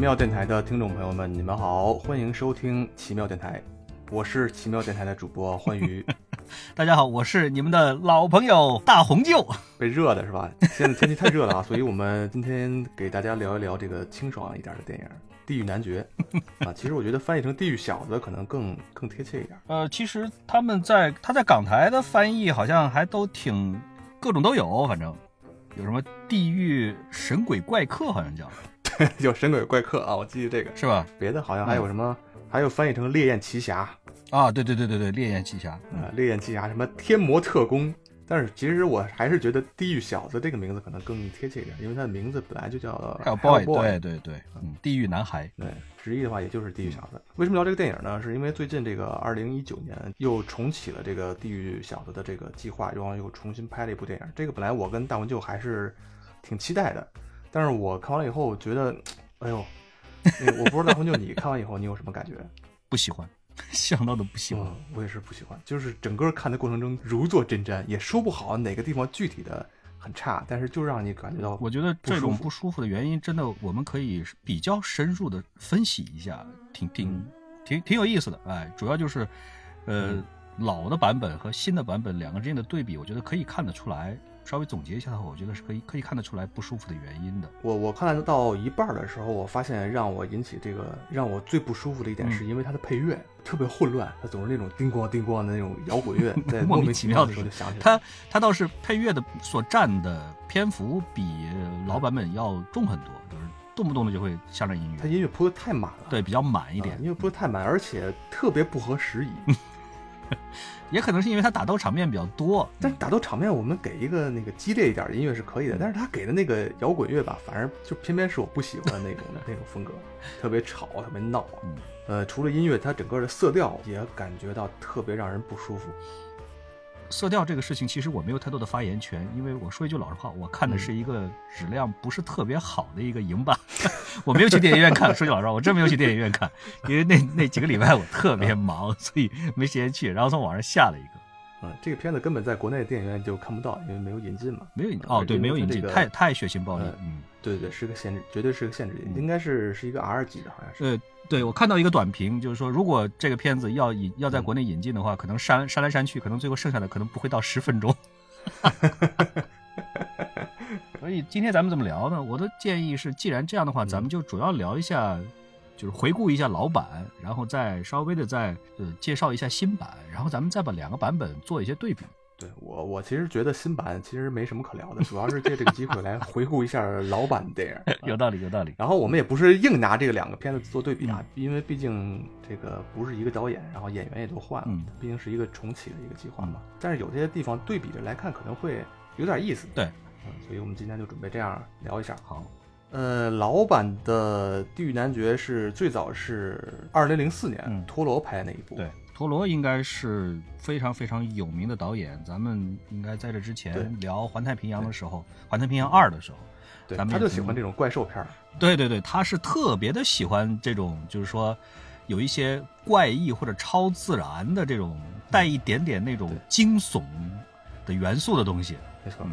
位奇妙电台的听众朋友们，你们好，欢迎收听奇妙电台，我是奇妙电台的主播欢愉。大家好，我是你们的老朋友大红舅。被热的是吧？现在天气太热了啊，所以我们今天给大家聊一聊这个清爽一点的电影《地狱男爵》啊。其实我觉得翻译成《地狱小子》可能更更贴切一点。呃，其实他们在他在港台的翻译好像还都挺各种都有，反正有什么《地狱神鬼怪客》好像叫，叫《神鬼怪客》啊，我记得这个是吧？别的好像还有什么，还有翻译成《烈焰奇侠》。啊，对对对对对，烈焰奇侠啊，烈焰奇侠什么天魔特工，但是其实我还是觉得地狱小子这个名字可能更贴切一点，因为他的名字本来就叫 Hellboy，对对对，嗯，地狱男孩，对，直译的话也就是地狱小子。为什么聊这个电影呢？是因为最近这个二零一九年又重启了这个地狱小子的这个计划，然后又重新拍了一部电影。这个本来我跟大文就还是挺期待的，但是我看完了以后我觉得，哎呦，我不知道大鹏就你看完以后你有什么感觉？不喜欢。想到的不喜欢，我也是不喜欢。就是整个看的过程中如坐针毡，也说不好哪个地方具体的很差，但是就让你感觉到。我觉得这种不舒服的原因，真的我们可以比较深入的分析一下，挺挺挺挺有意思的。哎，主要就是，呃，老的版本和新的版本两个之间的对比，我觉得可以看得出来。稍微总结一下的话，我觉得是可以可以看得出来不舒服的原因的。我我看到一半的时候，我发现让我引起这个让我最不舒服的一点，是因为它的配乐特别混乱，它总是那种叮咣叮咣的那种摇滚乐，在莫名其妙的时候就响起来。它它倒是配乐的所占的篇幅比老版本要重很多，就是动不动的就会下段音乐。它音乐铺的太满了，对，比较满一点，音乐铺的太满，而且特别不合时宜。也可能是因为他打斗场面比较多，但是打斗场面我们给一个那个激烈一点的音乐是可以的，但是他给的那个摇滚乐吧，反而就偏偏是我不喜欢的那种的 那种风格，特别吵，特别闹。呃，除了音乐，它整个的色调也感觉到特别让人不舒服。色调这个事情，其实我没有太多的发言权，因为我说一句老实话，我看的是一个质量不是特别好的一个影版，我没有去电影院看。说句老实话，我真没有去电影院看，因为那那几个礼拜我特别忙，所以没时间去。然后从网上下了一个。嗯，这个片子根本在国内电影院就看不到，因为没有引进嘛。没有引哦，对，没有引进，太太血腥暴力。嗯，对对，是个限制，绝对是个限制，应该是是一个 R 级的，好像是。呃，对，我看到一个短评，就是说，如果这个片子要引要在国内引进的话，可能删删来删去，可能最后剩下的可能不会到十分钟。所以今天咱们怎么聊呢？我的建议是，既然这样的话，咱们就主要聊一下。就是回顾一下老版，然后再稍微的再呃介绍一下新版，然后咱们再把两个版本做一些对比。对我，我其实觉得新版其实没什么可聊的，主要是借这个机会来回顾一下老版的电影。有道理，有道理。然后我们也不是硬拿这个两个片子做对比啊，因为毕竟这个不是一个导演，然后演员也都换了，毕竟是一个重启的一个计划嘛。但是有些地方对比着来看，可能会有点意思。对，嗯，所以我们今天就准备这样聊一下。好。呃，老版的《地狱男爵》是最早是二零零四年陀螺拍的那一部。对，陀螺应该是非常非常有名的导演。咱们应该在这之前聊《环太平洋》的时候，《环太平洋二》的时候，对，他就喜欢这种怪兽片儿。对对对，他是特别的喜欢这种，就是说有一些怪异或者超自然的这种带一点点那种惊悚的元素的东西。没错。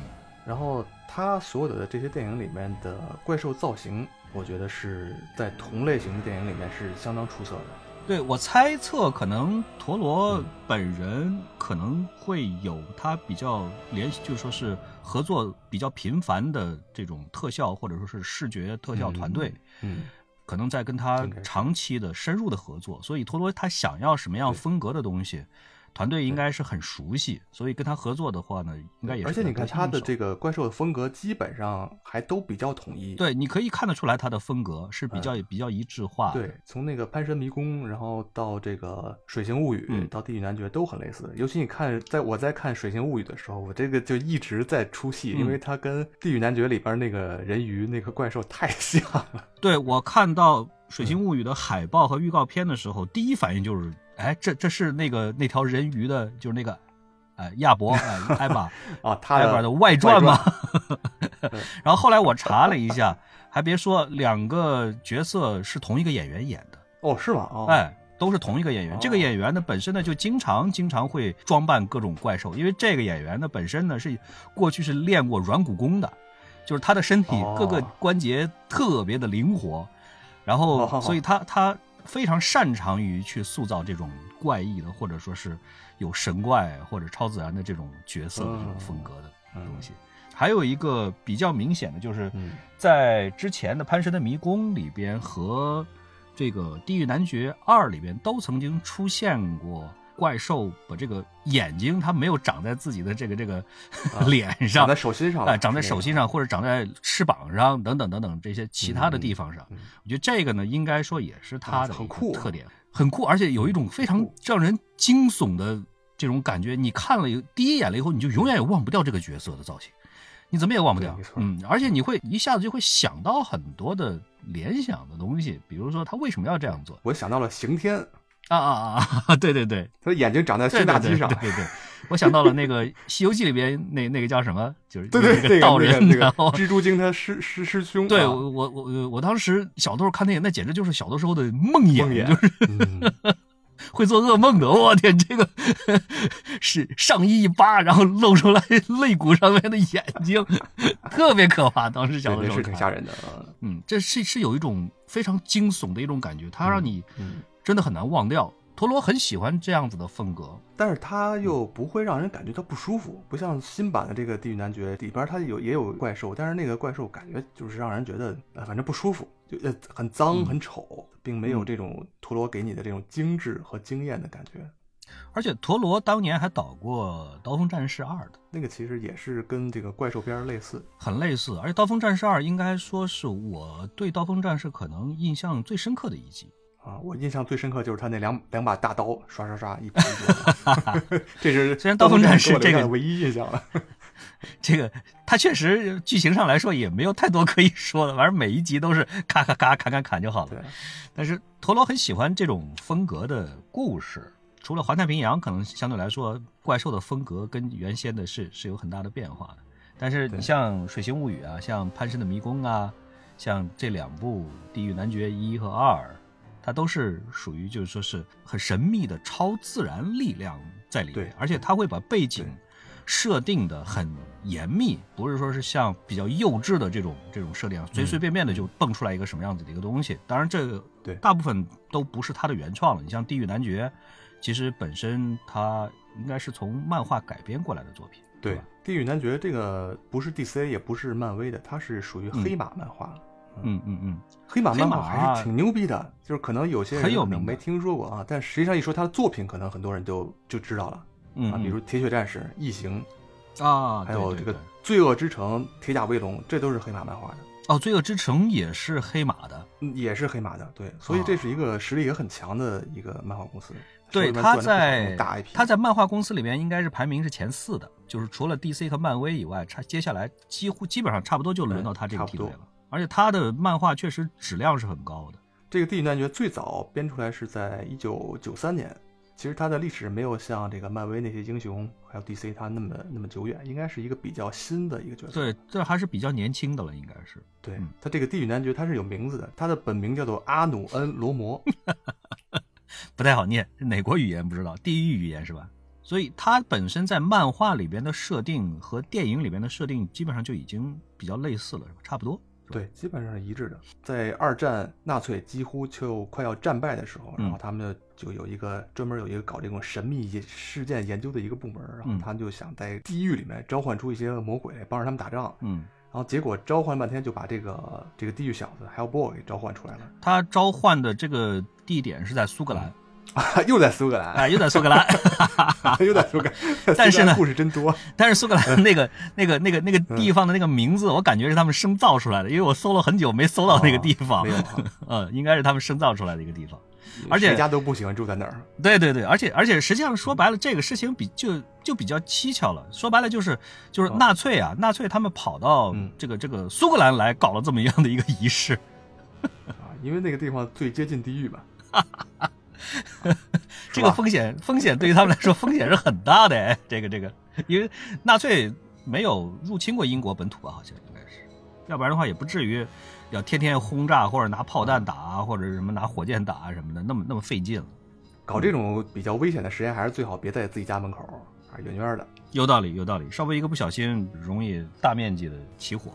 然后他所有的这些电影里面的怪兽造型，我觉得是在同类型的电影里面是相当出色的。对我猜测，可能陀螺本人可能会有他比较联系，就说是合作比较频繁的这种特效或者说是视觉特效团队，嗯，可能在跟他长期的深入的合作，所以陀螺他想要什么样风格的东西。团队应该是很熟悉，所以跟他合作的话呢，应该也是。而且你看他的这个怪兽的风格，基本上还都比较统一。对，你可以看得出来他的风格是比较比较一致化。对，从那个潘神迷宫，然后到这个水形物语，到地狱男爵都很类似。尤其你看，在我在看水形物语的时候，我这个就一直在出戏，因为他跟地狱男爵里边那个人鱼那个怪兽太像了。对我看到水形物语的海报和预告片的时候，第一反应就是。哎，这这是那个那条人鱼的，就是那个，哎，亚伯，哎，艾玛 啊，他艾玛的外传吗？然后后来我查了一下，还别说，两个角色是同一个演员演的。哦，是吗？哦，哎，都是同一个演员。这个演员呢，本身呢就经常经常会装扮各种怪兽，因为这个演员呢本身呢是过去是练过软骨功的，就是他的身体各个关节特别的灵活。然后哦所以他他非常擅长于去塑造这种怪异的，或者说是有神怪或者超自然的这种角色的这种风格的嗯东西。还有一个比较明显的就是嗯在之前的《潘神的迷宫》里边和这个《地狱男爵二》里边都曾经出现过怪兽把这个眼睛它没有长在自己的这个这个 脸上长在，手心上了，哎，长在手心上或者长在翅膀上等等等等这些其他的地方上。嗯我觉得这个呢，应该说也是它的特点，很酷，而且有一种非常让人惊悚的这种感觉。你看了以第一眼了以后，你就永远也忘不掉这个角色的造型，你怎么也忘不掉嗯，而且你会一下子就会想到很多的联想的东西，比如说他为什么要这样做我想到了刑天，啊啊啊啊！对对对，他的眼睛长在对胸大肌上对对对，对对，我想到了那个《西游记》里边那那个叫什么，就是对对，那这个道人，那个蜘蛛精他师师师兄，对啊我我我我当时小的时候看那个，那简直就是小的时候的梦魇，就是嗯 会做噩梦的。我天，这个是上衣一扒，然后露出来肋骨上面的眼睛，特别可怕。当时小的时候看是挺吓人的啊。嗯，这是是有一种非常惊悚的一种感觉，它让你嗯，真的很难忘掉。陀螺很喜欢这样子的风格，但是他又不会让人感觉到不舒服，不像新版的这个《地狱男爵》里边，它有也有怪兽，但是那个怪兽感觉就是让人觉得呃，反正不舒服，就呃很脏嗯很丑，并没有嗯这种陀螺给你的这种精致和惊艳的感觉。而且陀螺当年还导过《刀锋战士二》的。那个其实也是跟这个怪兽片儿类似，很类似，而且《刀锋战士二》应该说是我对《刀锋战士》可能印象最深刻的一集。啊，我印象最深刻就是他那两两把大刀，刷刷刷一把一把，这是虽然刀锋战士这个唯一印象了。这个它确实剧情上来说也没有太多可以说的，反正每一集都是咔咔咔砍砍砍就好了。，但是陀螺很喜欢这种风格的故事，除了环太平洋，可能相对来说怪兽的风格跟原先的是是有很大的变化的。但是你像《水形物语》啊，像《潘神的迷宫》啊，像这两部《地狱男爵一》和二，它都是属于就是说是很神秘的超自然力量在里面对，而且它会把背景设定的很严密，不是说是像比较幼稚的这种这种设定，啊，随随便便的就蹦出来一个什么样子的一个东西。当然，这个对大部分都不是他的原创了。你像《地狱男爵》，其实本身它应该是从漫画改编过来的作品。对，吧《地狱男爵》这个不是 DC 也不是漫威的，它是属于黑马漫画。嗯嗯嗯，黑马漫画黑马。还是挺牛逼的，就是可能有些人很有名的。可能没听说过啊，但实际上一说他的作品，可能很多人就就知道了。嗯啊，比如《铁血战士》《异形》，啊，还有这个《罪恶之城》《铁甲威龙》，这都是黑马漫画的，哦，《罪恶之城》也是黑马的。嗯也是黑马的。对，所以这是一个实力也很强的一个漫画公司。对，他在种大 IP，他在漫画公司里面应该是排名是前四的，就是除了 DC 和漫威以外，差接下来几乎基本上差不多就轮到他这个差不多梯队了。而且他的漫画确实质量是很高的。这个《地狱男爵》最早编出来是在一九九三年，其实它的历史没有像这个漫威那些英雄还有 DC 它那么那么久远，应该是一个比较新的一个角色。对，这还是比较年轻的了，应该是。对嗯，他这个地狱男爵他是有名字的，他的本名叫做阿努恩罗摩。不太好念，哪国语言不知道，地狱语言是吧？所以他本身在漫画里边的设定和电影里边的设定基本上就已经比较类似了，是吧？差不多。对，基本上是一致的。在二战纳粹几乎就快要战败的时候，嗯然后他们就有一个专门有一个搞这种神秘事件研究的一个部门，然后嗯。他们就想在地狱里面召唤出一些魔鬼帮着他们打仗，嗯，然后结果召唤半天就把这个这个地狱小子 Hellboy 给召唤出来了，他召唤的这个地点是在苏格兰，又在苏格兰，啊，又在苏格兰。又在苏格兰，但是呢故事真多。但是苏格兰那个、那个、那个、那个地方的那个名字，我感觉是他们生造出来的，因为我搜了很久没搜到那个地方哦没。有啊，呃，应该是他们生造出来的一个地方。而且谁家都不喜欢住在那儿。对对对，而且而且实际上说白了，这个事情比就就比较蹊跷了。说白了就是就是纳粹啊，纳粹他们跑到嗯这个这个苏格兰来搞了这么样的一个仪式。啊，因为那个地方最接近地狱嘛。这个风险风险对于他们来说风险是很大的哎，这个这个，因为纳粹没有入侵过英国本土吧，好像应该是，要不然的话也不至于要天天轰炸或者拿炮弹打啊，或者什么拿火箭打啊什么的，那么那么费劲了。搞这种比较危险的实验，还是最好别在自己家门口，啊，远远的。有道理，有道理，稍微一个不小心容易大面积的起火。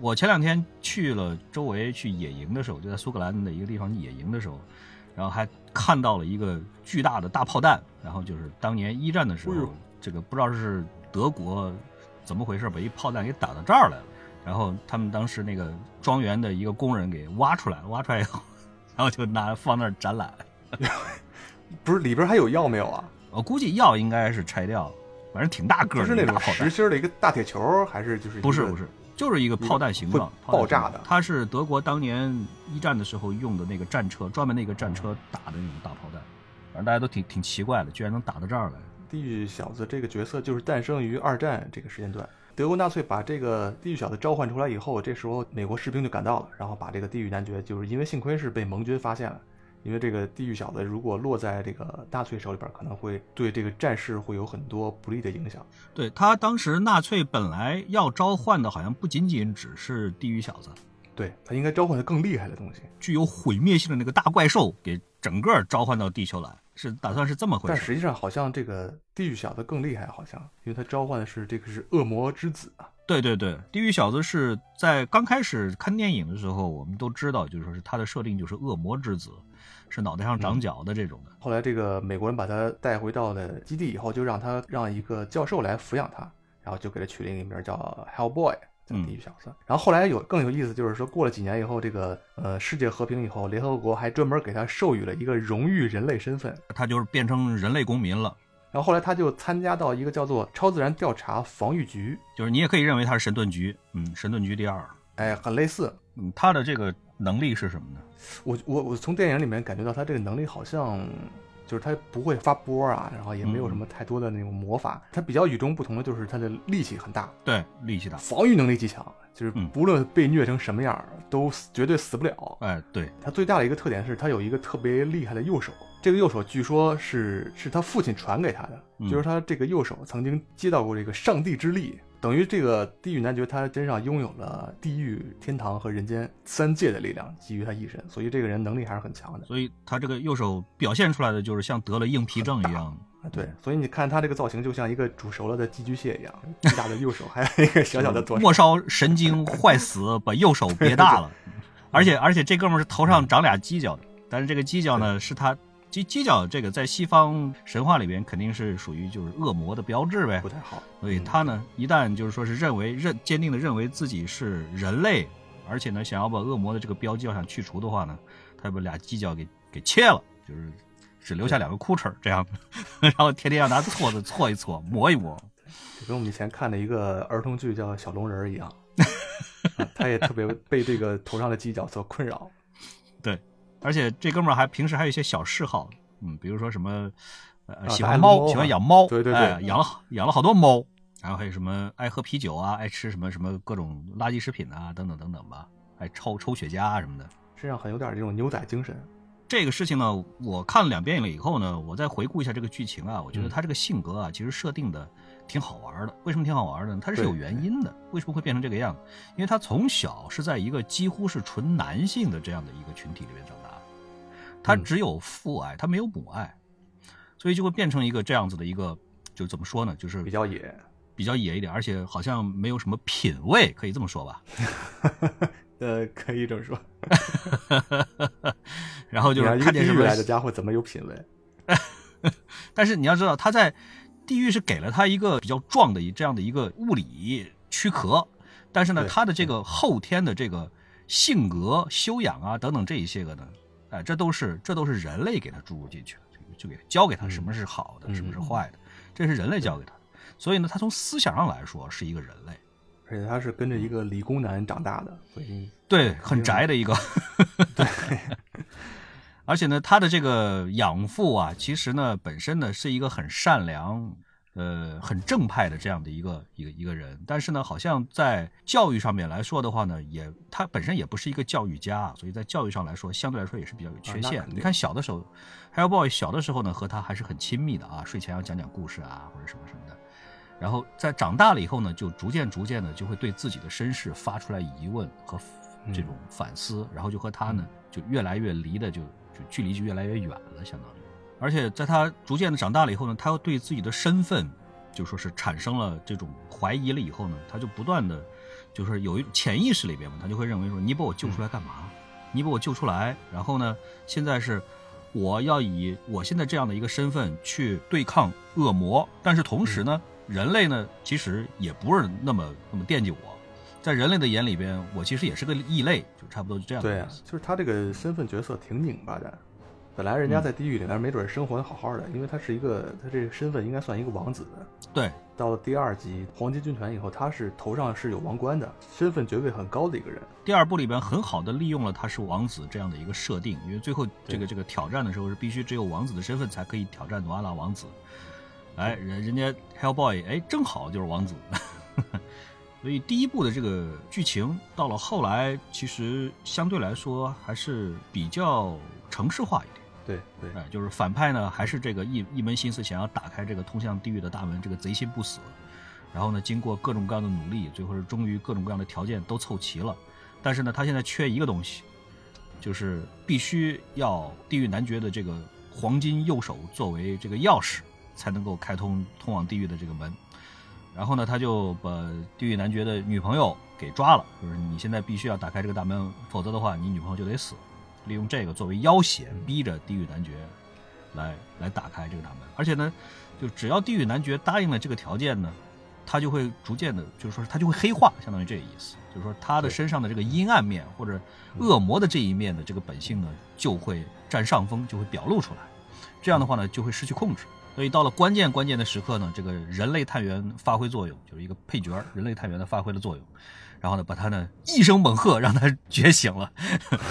我前两天去了周围去野营的时候，就在苏格兰的一个地方野营的时候，然后还看到了一个巨大的大炮弹，然后就是当年一战的时候，这个不知道是德国怎么回事，把一炮弹给打到这儿来了，然后他们当时那个庄园的一个工人给挖出来了，挖出来以后，然后就拿放那儿展览。不是里边还有药没有啊？我估计药应该是拆掉了，反正挺大个儿的就是那种实。心的一个大铁球，还是就是不是不是，就是一个炮弹形状，爆炸的它是德国当年一战的时候用的那个战车，专门那个战车打的那种大炮弹。反正大家都挺挺奇怪的，居然能打到这儿来。地狱小子这个角色就是诞生于二战这个时间段。德国纳粹把这个地狱小子召唤出来以后，这时候美国士兵就赶到了，然后把这个地狱男爵，就是因为幸亏是被盟军发现了，因为这个地狱小子如果落在这个纳粹手里边，可能会对这个战事会有很多不利的影响。对他当时纳粹本来要召唤的，好像不仅仅只是地狱小子，对他应该召唤的更厉害的东西，具有毁灭性的那个大怪兽给整个召唤到地球来，是打算是这么回事。但实际上好像这个地狱小子更厉害，好像因为他召唤的是这个是恶魔之子啊。对对对，地狱小子是在刚开始看电影的时候，我们都知道，就是说是他的设定就是恶魔之子，是脑袋上长角的这种的。后来这个美国人把他带回到了基地以后，就让他让一个教授来抚养他，然后就给他取了一个名儿叫 Hellboy，叫地狱小子。然后后来有更有意思，就是说过了几年以后，这个呃世界和平以后，联合国还专门给他授予了一个荣誉人类身份。他就是变成人类公民了。然后后来他就参加到一个叫做超自然调查防御局，就是你也可以认为他是神盾局，嗯，神盾局第二，哎，很类似。嗯，他的这个能力是什么呢？我我我从电影里面感觉到他这个能力好像就是他不会发波啊，然后也没有什么太多的那种魔法。他比较与众不同的就是他的力气很大，对，力气大，防御能力极强，就是嗯。不论被虐成什么样儿都死绝对死不了。哎，对，他最大的一个特点是他有一个特别厉害的右手，这个右手据说是是他父亲传给他的，嗯。就是他这个右手曾经接到过这个上帝之力，等于这个地狱男爵他身上拥有了地狱、天堂和人间三界的力量集于他一身，所以这个人能力还是很强的。所以他这个右手表现出来的就是像得了硬皮症一样。啊，对，所以你看他这个造型就像一个煮熟了的寄居蟹一样，巨大的右手，还有一个小小的左手末。梢神经坏死，把右手憋大了，而且而且这哥们儿是头上长俩犄角的，但是这个犄角呢是他犄犄角这个在西方神话里边肯定是属于就是恶魔的标志呗不，太好，所以他呢一旦就是说是认为认坚定的认为自己是人类，而且呢想要把恶魔的这个标记要想去除的话呢，他把俩犄角给给切了，就是只留下两个裤衩这样，然后天天要拿锉子锉一锉，磨一磨。就跟我们以前看的一个儿童剧叫《小龙人》儿一样，啊他也特别被这个头上的犄角所困扰。而且这哥们儿还平时还有一些小嗜好，嗯，比如说什么，呃，啊喜欢猫，喜欢养猫，对对对哎养了好养了好多猫，然后还有什么爱喝啤酒啊，爱吃什么什么各种垃圾食品啊，等等等等吧，爱抽抽雪茄啊什么的。身上很有点这种牛仔精神。这个事情呢，我看了两遍了以后呢，我再回顾一下这个剧情啊，我觉得嗯他这个性格啊，其实设定的挺好玩的。为什么挺好玩的呢？它是有原因的。为什么会变成这个样子？因为他从小是在一个几乎是纯男性的这样的一个群体里面长大，他嗯只有父爱，他没有母爱，所以就会变成一个这样子的一个，就怎么说呢？就是比较野，比较野一点，而且好像没有什么品味，可以这么说吧。呃，可以这么说。然后就是看见什么来的家伙怎么有品味？但是你要知道，他在地狱是给了他一个比较壮的一这样的一个物理躯壳，但是呢，他的这个后天的这个性格、修养啊等等这一些个呢，哎，这都是这都是人类给他注入进去的，就就给教给他什么是好的，嗯什么是坏的，这是人类教给他的。所以呢，他从思想上来说是一个人类，而且他是跟着一个理工男长大的，所以对，很宅的一个。对。而且呢，他的这个养父啊，其实呢，本身呢是一个很善良、呃，很正派的这样的一个一个一个人。但是呢，好像在教育上面来说的话呢，也他本身也不是一个教育家，所以在教育上来说，相对来说也是比较有缺陷。你看小的时候，Hellboy 小的时候呢，和他还是很亲密的啊，睡前要讲讲故事啊，或者什么什么的。然后在长大了以后呢，就逐渐逐渐的就会对自己的身世发出来疑问和这种反思，然后就和他呢就越来越离的就就距离就越来越远了，相当于。而且在他逐渐的长大了以后呢，他又对自己的身份就说是产生了这种怀疑了以后呢，他就不断的就是有一潜意识里边嘛，他就会认为说，你把我救出来干嘛？你把我救出来，然后呢，现在是我要以我现在这样的一个身份去对抗恶魔，但是同时呢，人类呢其实也不是那么那么惦记我，在人类的眼里边，我其实也是个异类，就差不多就这样。对啊，就是他这个身份角色挺拧巴的。本来人家在地狱里，边没准生活的好好的，因为他是一个，他这个身份应该算一个王子。对，到了第二集黄金军团以后，他是头上是有王冠的，身份爵位很高的一个人。第二部里边很好的利用了他是王子这样的一个设定，因为最后这个这个挑战的时候是必须只有王子的身份才可以挑战努阿拉王子。哎，人人家 Hellboy 哎正好就是王子，所以第一部的这个剧情到了后来，其实相对来说还是比较城市化一点。对对，哎，就是反派呢，还是这个一一门心思想要打开这个通向地狱的大门，这个贼心不死。然后呢，经过各种各样的努力，最后是终于各种各样的条件都凑齐了。但是呢，他现在缺一个东西，就是必须要地狱男爵的这个黄金右手作为这个钥匙，才能够开通通往地狱的这个门。然后呢，他就把地狱男爵的女朋友给抓了，就是你现在必须要打开这个大门，否则的话，你女朋友就得死。利用这个作为要挟，逼着地狱男爵来来打开这个大门。而且呢，就只要地狱男爵答应了这个条件呢，他就会逐渐的，就是说他就会黑化，相当于这个意思。就是说他的身上的这个阴暗面或者恶魔的这一面的这个本性呢，就会占上风，就会表露出来。这样的话呢，就会失去控制。所以到了关键关键的时刻呢，这个人类探员发挥作用，就是一个配角，人类探员的发挥了作用。然后呢，把他呢一声猛喝，让他觉醒了，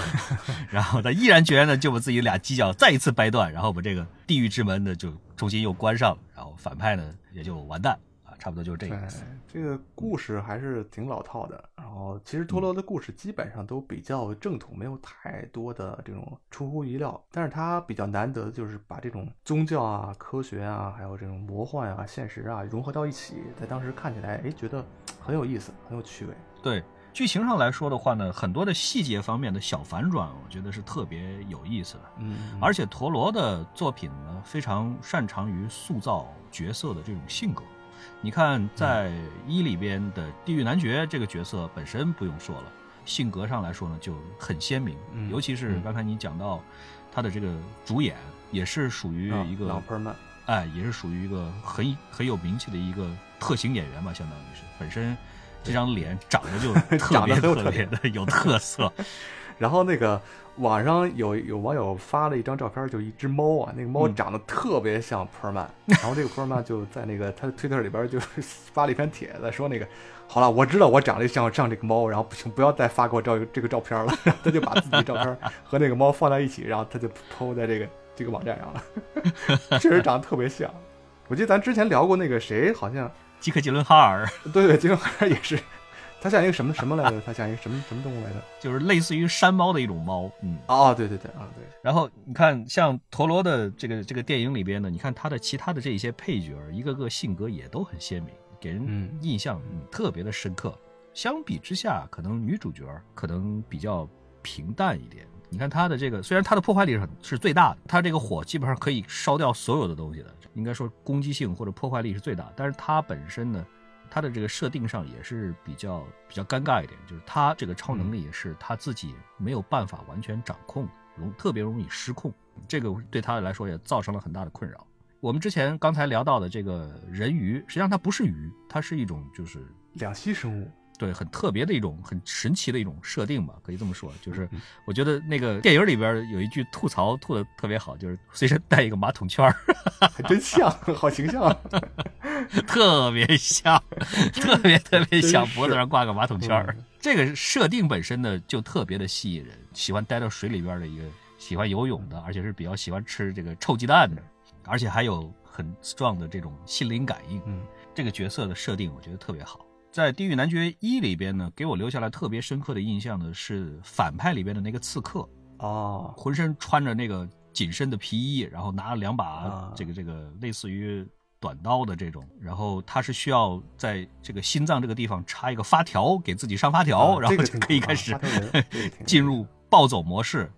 然后他毅然决然的就把自己俩犄角再一次掰断，然后把这个地狱之门呢就重新又关上了，然后反派呢也就完蛋，差不多就是这个意思。这个故事还是挺老套的，然后其实陀螺的故事基本上都比较正统，没有太多的这种出乎意料，但是它比较难得的就是把这种宗教啊、科学啊，还有这种魔幻啊、现实啊融合到一起，在当时看起来，哎，觉得很有意思，很有趣味。对剧情上来说的话呢，很多的细节方面的小反转，我觉得是特别有意思的。嗯，而且陀螺的作品呢，非常擅长于塑造角色的这种性格。你看，在一里边的地狱男爵这个角色本身不用说了，性格上来说呢就很鲜明。嗯，尤其是刚才你讲到他的这个主演，也是属于一个老喷曼，哎，也是属于一个很很有名气的一个特型演员吧，相当于是本身。这张脸长得就 特别特别的有特色，然后那个网上有有网友发了一张照片，就一只猫啊，那个猫长得特别像普尔曼，然后这个普尔曼就在那个他的推特里边就 发了一篇帖子，说那个好了，我知道我长得像像这个猫，然后不行，不要再发给我照这个照片了，然后他就把自己的照片和那个猫放在一起，然后他就抛在这个这个网站上了，确实长得特别像。我记得咱之前聊过那个谁，好像。基克·吉伦哈尔，对对，杰伦哈尔也是，它像一个什么什么来着？它像一个什么什么动物来着？就是类似于山猫的一种猫。嗯，哦，对对对，啊对。然后你看，像陀螺的这个这个电影里边呢，你看它的其他的这一些配角，一个个性格也都很鲜明，给人印象特别的深刻。相比之下，可能女主角可能比较平淡一点。你看他的这个，虽然他的破坏力是是最大的，他这个火基本上可以烧掉所有的东西的。应该说攻击性或者破坏力是最大，但是它本身呢，它的这个设定上也是比较比较尴尬一点，就是他这个超能力也是他自己没有办法完全掌控，容特别容易失控，这个对他来说也造成了很大的困扰。我们之前刚才聊到的这个人鱼，实际上它不是鱼，它是一种就是两栖生物。对，很特别的一种很神奇的一种设定吧，可以这么说。就是我觉得那个电影里边有一句吐槽吐的特别好，就是随身带一个马桶圈还真像，好形象，特别像，特别特别像，脖子上挂个马桶圈这个设定本身呢，就特别的吸引人，喜欢待到水里边的一个，喜欢游泳的，而且是比较喜欢吃这个臭鸡蛋的，而且还有很 strong 的这种心灵感应。嗯，这个角色的设定我觉得特别好。在《地狱男爵一》里边呢，给我留下来特别深刻的印象的是反派里边的那个刺客哦，浑身穿着那个紧身的皮衣，然后拿了两把这个这个类似于短刀的这种，然后他是需要在这个心脏这个地方插一个发条，给自己上发条，然后就可以开始 进入暴走模式。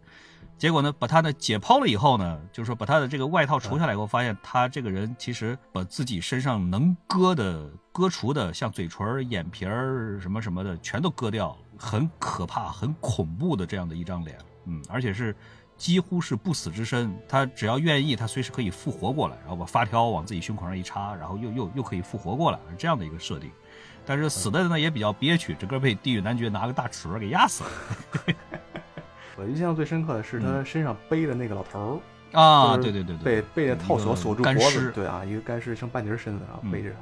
结果呢，把他呢解剖了以后呢，就是说把他的这个外套除下来以后，发现他这个人其实把自己身上能割的、割除的，像嘴唇、眼皮儿什么什么的，全都割掉了，很可怕、很恐怖的这样的一张脸，嗯，而且是几乎是不死之身，他只要愿意，他随时可以复活过来，然后把发条往自己胸口上一插，然后又又又可以复活过来，这样的一个设定。但是死的呢也比较憋屈，整个被地狱男爵拿个大齿轮给压死了。我印象最深刻的是他身上背的那个老头儿啊，对对对对，被被那套索锁住脖子，对啊，一个干尸剩半截身子，然后背着他。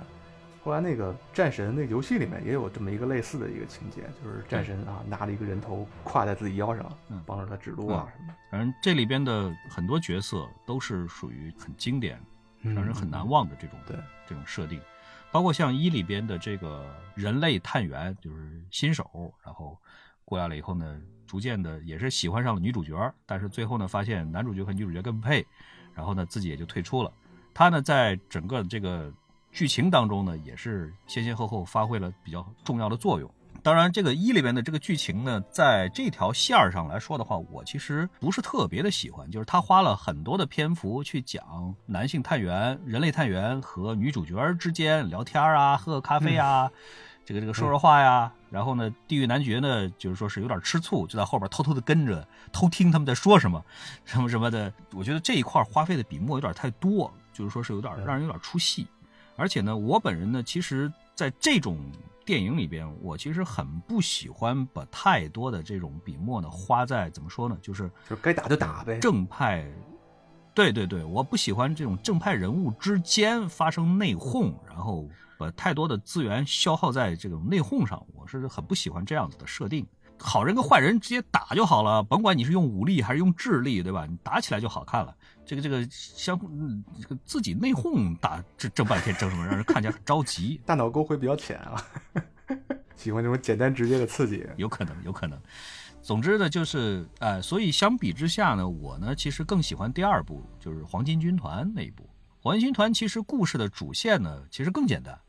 后来那个战神那个游戏里面也有这么一个类似的一个情节，就是战神啊拿了一个人头挎在自己腰上，帮着他指路啊什么。反正这里边的很多角色都是属于很经典、让人很难忘的这种对。这种设定，包括像一里边的这个人类探员，就是新手，然后过来了以后呢。逐渐的也是喜欢上了女主角，但是最后呢，发现男主角和女主角更不配，然后呢，自己也就退出了。他呢，在整个这个剧情当中呢，也是先先后后发挥了比较重要的作用。当然，这个一里边的这个剧情呢，在这条线儿上来说的话，我其实不是特别的喜欢，就是他花了很多的篇幅去讲男性探员、人类探员和女主角之间聊天啊、喝咖啡啊。这个这个说说话呀，然后呢，地狱男爵呢，就是说是有点吃醋，就在后边偷偷的跟着，偷听他们在说什么，什么什么的。我觉得这一块花费的笔墨有点太多，就是说是有点让人有点出戏。而且呢，我本人呢，其实在这种电影里边，我其实很不喜欢把太多的这种笔墨呢花在怎么说呢，就是就该打就打呗。正派，对对对，我不喜欢这种正派人物之间发生内讧，然后。把太多的资源消耗在这种内讧上，我是很不喜欢这样子的设定。好人跟坏人直接打就好了，甭管你是用武力还是用智力，对吧？你打起来就好看了。这个这个相这个自己内讧打这这半天争什么，让人看起来很着急。大脑沟会比较浅啊，喜欢这种简单直接的刺激。有可能，有可能。总之呢，就是呃，所以相比之下呢，我呢其实更喜欢第二部，就是黄金军团那一部。黄金军团其实故事的主线呢，其实更简单。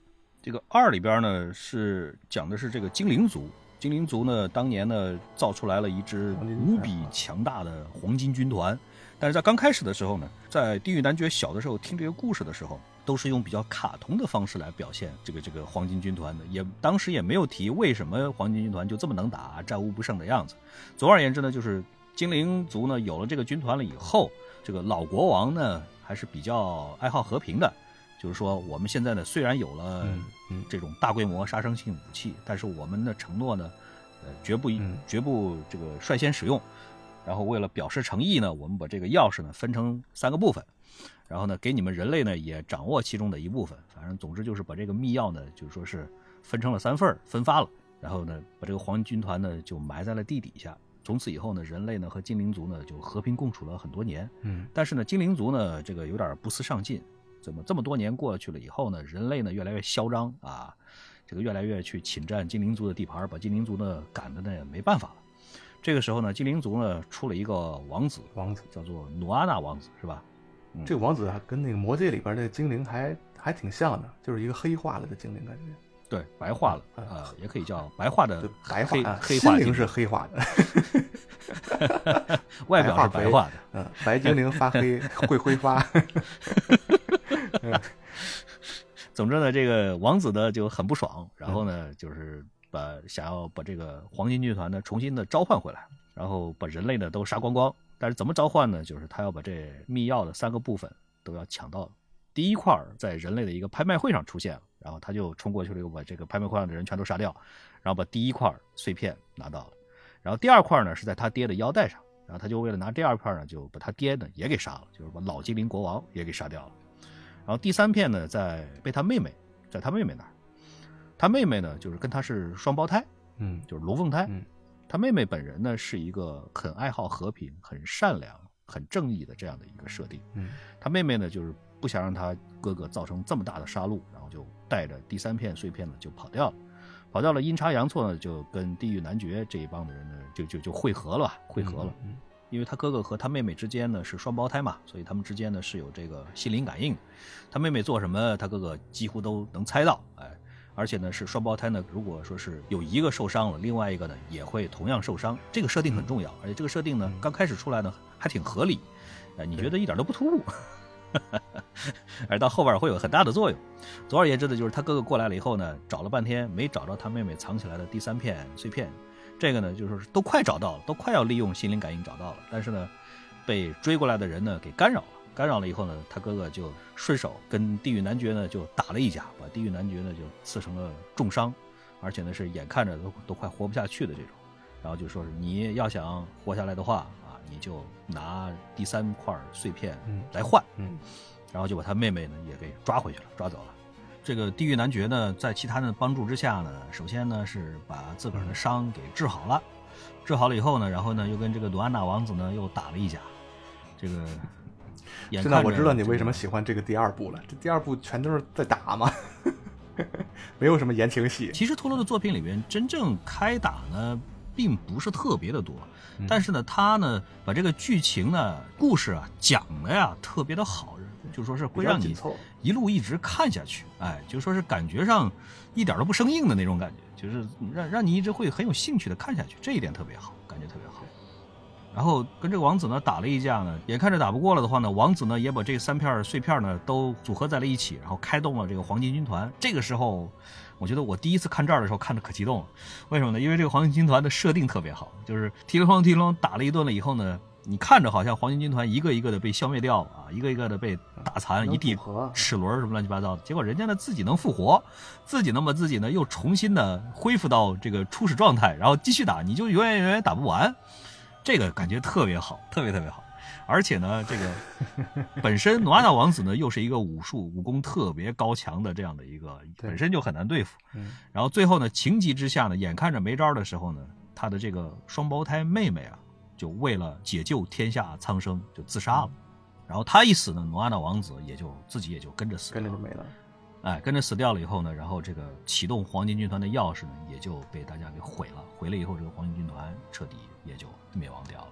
这个二里边呢是讲的是这个精灵族，精灵族呢当年呢造出来了一支无比强大的黄金军团，但是在刚开始的时候呢，在地狱男爵小的时候听这个故事的时候，都是用比较卡通的方式来表现这个这个黄金军团的，也当时也没有提为什么黄金军团就这么能打，战无不胜的样子。总而言之呢，就是精灵族呢有了这个军团了以后，这个老国王呢还是比较爱好和平的。就是说，我们现在呢，虽然有了这种大规模杀伤性武器，但是我们的承诺呢，呃，绝不绝不这个率先使用。然后为了表示诚意呢，我们把这个钥匙呢分成三个部分，然后呢给你们人类呢也掌握其中的一部分。反正总之就是把这个密钥呢，就是说是分成了三份分发了。然后呢，把这个黄金军团呢就埋在了地底下。从此以后呢，人类呢和精灵族呢就和平共处了很多年。嗯，但是呢，精灵族呢这个有点不思上进。怎么这么多年过去了以后呢？人类呢越来越嚣张啊，这个越来越去侵占精灵族的地盘，把精灵族呢赶的呢也没办法了。这个时候呢，精灵族呢出了一个王子，王子叫做努阿纳王子，是吧？这个王子跟那个魔界里边那精灵还还挺像的，就是一个黑化了的精灵感觉。对，白化了，呃，也可以叫白化的白化，黑化精灵是黑化的，外表是白化的，嗯，白精灵发黑 会挥发。总之呢，这个王子呢就很不爽，然后呢就是把想要把这个黄金军团呢重新的召唤回来，然后把人类呢都杀光光。但是怎么召唤呢？就是他要把这密钥的三个部分都要抢到。第一块在人类的一个拍卖会上出现了，然后他就冲过去了，又把这个拍卖会上的人全都杀掉，然后把第一块碎片拿到了。然后第二块呢是在他爹的腰带上，然后他就为了拿第二块呢，就把他爹呢也给杀了，就是把老精灵国王也给杀掉了。然后第三片呢，在被他妹妹，在他妹妹那儿，他妹妹呢就是跟他是双胞胎，嗯，就是龙凤胎。他妹妹本人呢是一个很爱好和平、很善良、很正义的这样的一个设定。嗯，他妹妹呢就是。不想让他哥哥造成这么大的杀戮，然后就带着第三片碎片呢就跑掉了，跑掉了。阴差阳错呢，就跟地狱男爵这一帮的人呢就就就汇合了，汇合了。嗯，因为他哥哥和他妹妹之间呢是双胞胎嘛，所以他们之间呢是有这个心灵感应。他妹妹做什么，他哥哥几乎都能猜到。哎，而且呢是双胞胎呢，如果说是有一个受伤了，另外一个呢也会同样受伤。这个设定很重要，而且这个设定呢刚开始出来呢还挺合理，哎，你觉得一点都不突兀，而到后边会有很大的作用。总而言之呢，就是他哥哥过来了以后呢，找了半天没找着他妹妹藏起来的第三片碎片，这个呢就是都快找到了，都快要利用心灵感应找到了，但是呢，被追过来的人呢给干扰了。干扰了以后呢，他哥哥就顺手跟地狱男爵呢就打了一架，把地狱男爵呢就刺成了重伤，而且呢是眼看着都都快活不下去的这种。然后就说是你要想活下来的话啊，你就拿第三块碎片来换。嗯，然后就把他妹妹呢也给抓回去了，抓走了。这个地狱男爵呢，在其他人的帮助之下呢，首先呢是把自个儿的伤给治好了，治好了以后呢，然后呢又跟这个罗安娜王子呢又打了一架，这个。现在我知道你为什么喜欢这个第二部了。这第二部全都是在打嘛，没有什么言情戏。其实托罗的作品里边，真正开打呢，并不是特别的多。但是呢，他呢，把这个剧情呢、故事啊讲的呀，特别的好，就说是会让你一路一直看下去。哎，就说是感觉上一点都不生硬的那种感觉，就是让让你一直会很有兴趣的看下去。这一点特别好，感觉特别好。然后跟这个王子呢打了一架呢，眼看着打不过了的话呢，王子呢也把这三片碎片呢都组合在了一起，然后开动了这个黄金军团。这个时候，我觉得我第一次看这儿的时候看的可激动了，为什么呢？因为这个黄金军团的设定特别好，就是踢了哐踢啷打了一顿了以后呢，你看着好像黄金军团一个一个的被消灭掉了啊，一个一个的被打残，一地齿轮什么乱七八糟的，结果人家呢自己能复活，自己能把自己呢又重新的恢复到这个初始状态，然后继续打，你就永远永远打不完。这个感觉特别好，特别特别好，而且呢，这个 本身努阿纳王子呢又是一个武术武功特别高强的这样的一个，本身就很难对付。然后最后呢，情急之下呢，眼看着没招的时候呢，他的这个双胞胎妹妹啊，就为了解救天下苍生就自杀了。然后他一死呢，努阿纳王子也就自己也就跟着死，跟着就没了。哎，跟着死掉了以后呢，然后这个启动黄金军团的钥匙呢，也就被大家给毁了。毁了以后，这个黄金军团彻底也就灭亡掉了。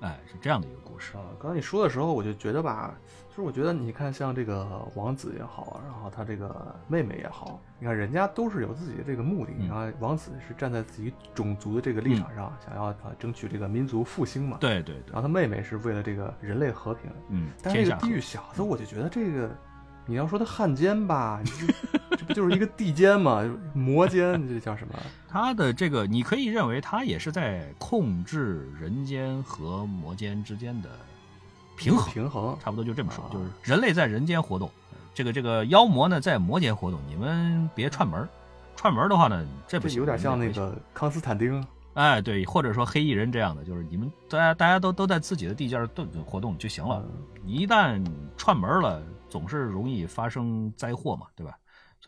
哎，是这样的一个故事啊。刚才你说的时候，我就觉得吧，就是我觉得你看，像这个王子也好，然后他这个妹妹也好，你看人家都是有自己的这个目的。然后王子是站在自己种族的这个立场上，想要啊争取这个民族复兴嘛。对对对。然后他妹妹是为了这个人类和平。嗯。但是这个地狱小子，我就觉得这个。你要说他汉奸吧，这不就是一个地间嘛？魔间，这叫什么？他的这个，你可以认为他也是在控制人间和魔间之间的平衡，平衡，差不多就这么说，就是人类在人间活动，这个这个妖魔呢在魔间活动，你们别串门串门的话呢，这不有点像那个康斯坦丁，哎，对，或者说黑衣人这样的，就是你们大家大家都都在自己的地界都活动就行了，你一旦串门了。总是容易发生灾祸嘛，对吧？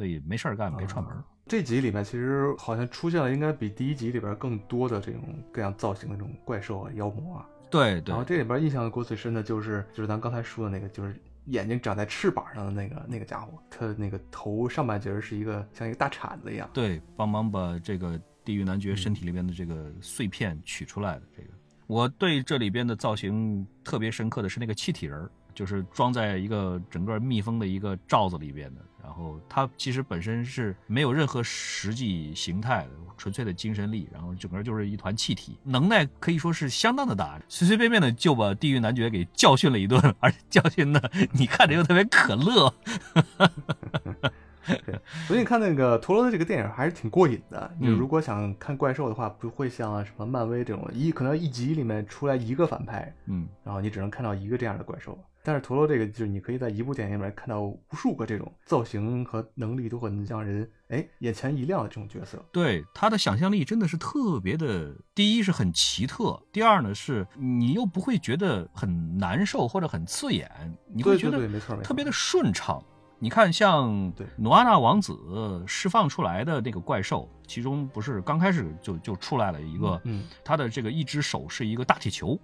所以没事儿干别串门。这集里面其实好像出现了，应该比第一集里边更多的这种各样造型的这种怪兽啊、妖魔啊。对对。然后这里边印象给我最深的就是就是咱刚才说的那个，就是眼睛长在翅膀上的那个那个家伙，他那个头上半截是一个像一个大铲子一样。对，帮忙把这个地狱男爵身体里边的这个碎片取出来的这个。我对这里边的造型特别深刻的是那个气体人儿。就是装在一个整个密封的一个罩子里边的，然后它其实本身是没有任何实际形态的，纯粹的精神力，然后整个就是一团气体，能耐可以说是相当的大，随随便便的就把地狱男爵给教训了一顿，而且教训的你看着又特别可乐。对，所以你看那个陀螺的这个电影还是挺过瘾的。你如果想看怪兽的话，不会像什么漫威这种一可能一集里面出来一个反派，嗯，然后你只能看到一个这样的怪兽。但是陀螺这个就是你可以在一部电影里面看到无数个这种造型和能力都很让人哎眼前一亮的这种角色。对他的想象力真的是特别的，第一是很奇特，第二呢是你又不会觉得很难受或者很刺眼，你会觉得没错特别的顺畅。你看像努阿纳王子释放出来的那个怪兽，其中不是刚开始就就出来了一个，嗯，他的这个一只手是一个大铁球。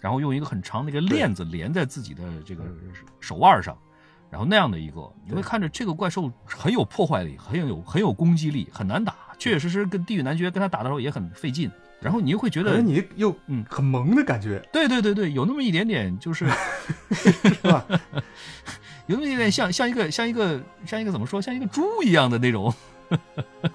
然后用一个很长的一个链子连在自己的这个手腕上，然后那样的一个，你会看着这个怪兽很有破坏力，很有很有攻击力，很难打。确确实实跟地狱男爵跟他打的时候也很费劲。然后你又会觉得你又嗯很萌的感觉。对对对对，有那么一点点就是，是吧？有那么一点像像一个像一个像一个怎么说像一个猪一样的那种。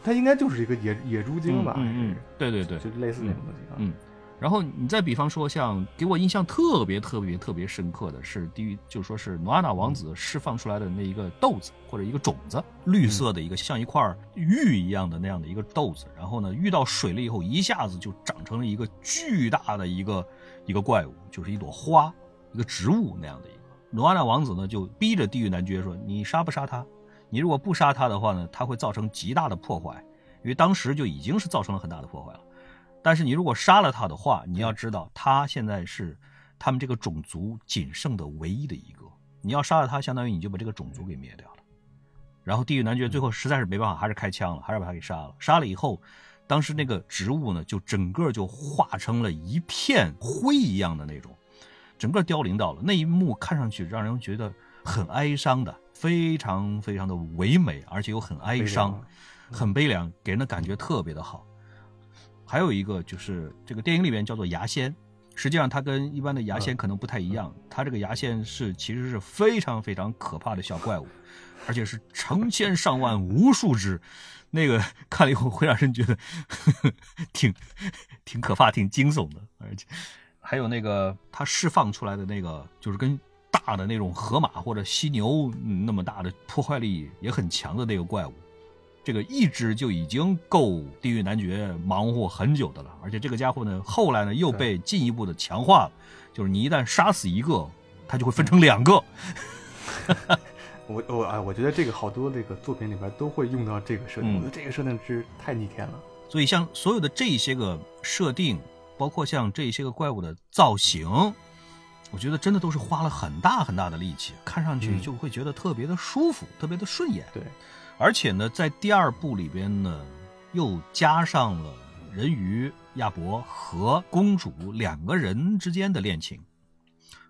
它应该就是一个野野猪精吧？嗯嗯，对对对，就类似那种东西。嗯。然后你再比方说，像给我印象特别特别特别深刻的是，地狱就说是努阿纳王子释放出来的那一个豆子或者一个种子，绿色的一个像一块玉一样的那样的一个豆子，然后呢遇到水了以后，一下子就长成了一个巨大的一个一个怪物，就是一朵花，一个植物那样的一个。努阿纳王子呢就逼着地狱男爵说：“你杀不杀他？你如果不杀他的话呢，他会造成极大的破坏，因为当时就已经是造成了很大的破坏了。”但是你如果杀了他的话，你要知道他现在是他们这个种族仅剩的唯一的一个。你要杀了他，相当于你就把这个种族给灭掉了。然后地狱男爵最后实在是没办法，还是开枪了，还是把他给杀了。杀了以后，当时那个植物呢，就整个就化成了一片灰一样的那种，整个凋零到了。那一幕看上去让人觉得很哀伤的，非常非常的唯美，而且又很哀伤，很悲凉，给人的感觉特别的好。还有一个就是这个电影里面叫做牙仙，实际上它跟一般的牙仙可能不太一样，它这个牙仙是其实是非常非常可怕的小怪物，而且是成千上万无数只，那个看了以后会让人觉得呵 呵挺挺可怕、挺惊悚的，而且还有那个它释放出来的那个就是跟大的那种河马或者犀牛那么大的破坏力也很强的那个怪物。这个一只就已经够地狱男爵忙活很久的了，而且这个家伙呢，后来呢又被进一步的强化了，就是你一旦杀死一个，他就会分成两个。我我啊，我觉得这个好多这个作品里边都会用到这个设定，嗯我觉得这个设定是太逆天了。所以像所有的这些个设定，包括像这些个怪物的造型，我觉得真的都是花了很大很大的力气，看上去嗯就会觉得特别的舒服，特别的顺眼。对，而且呢，在第二部里边呢，又加上了人鱼亚伯和公主两个人之间的恋情。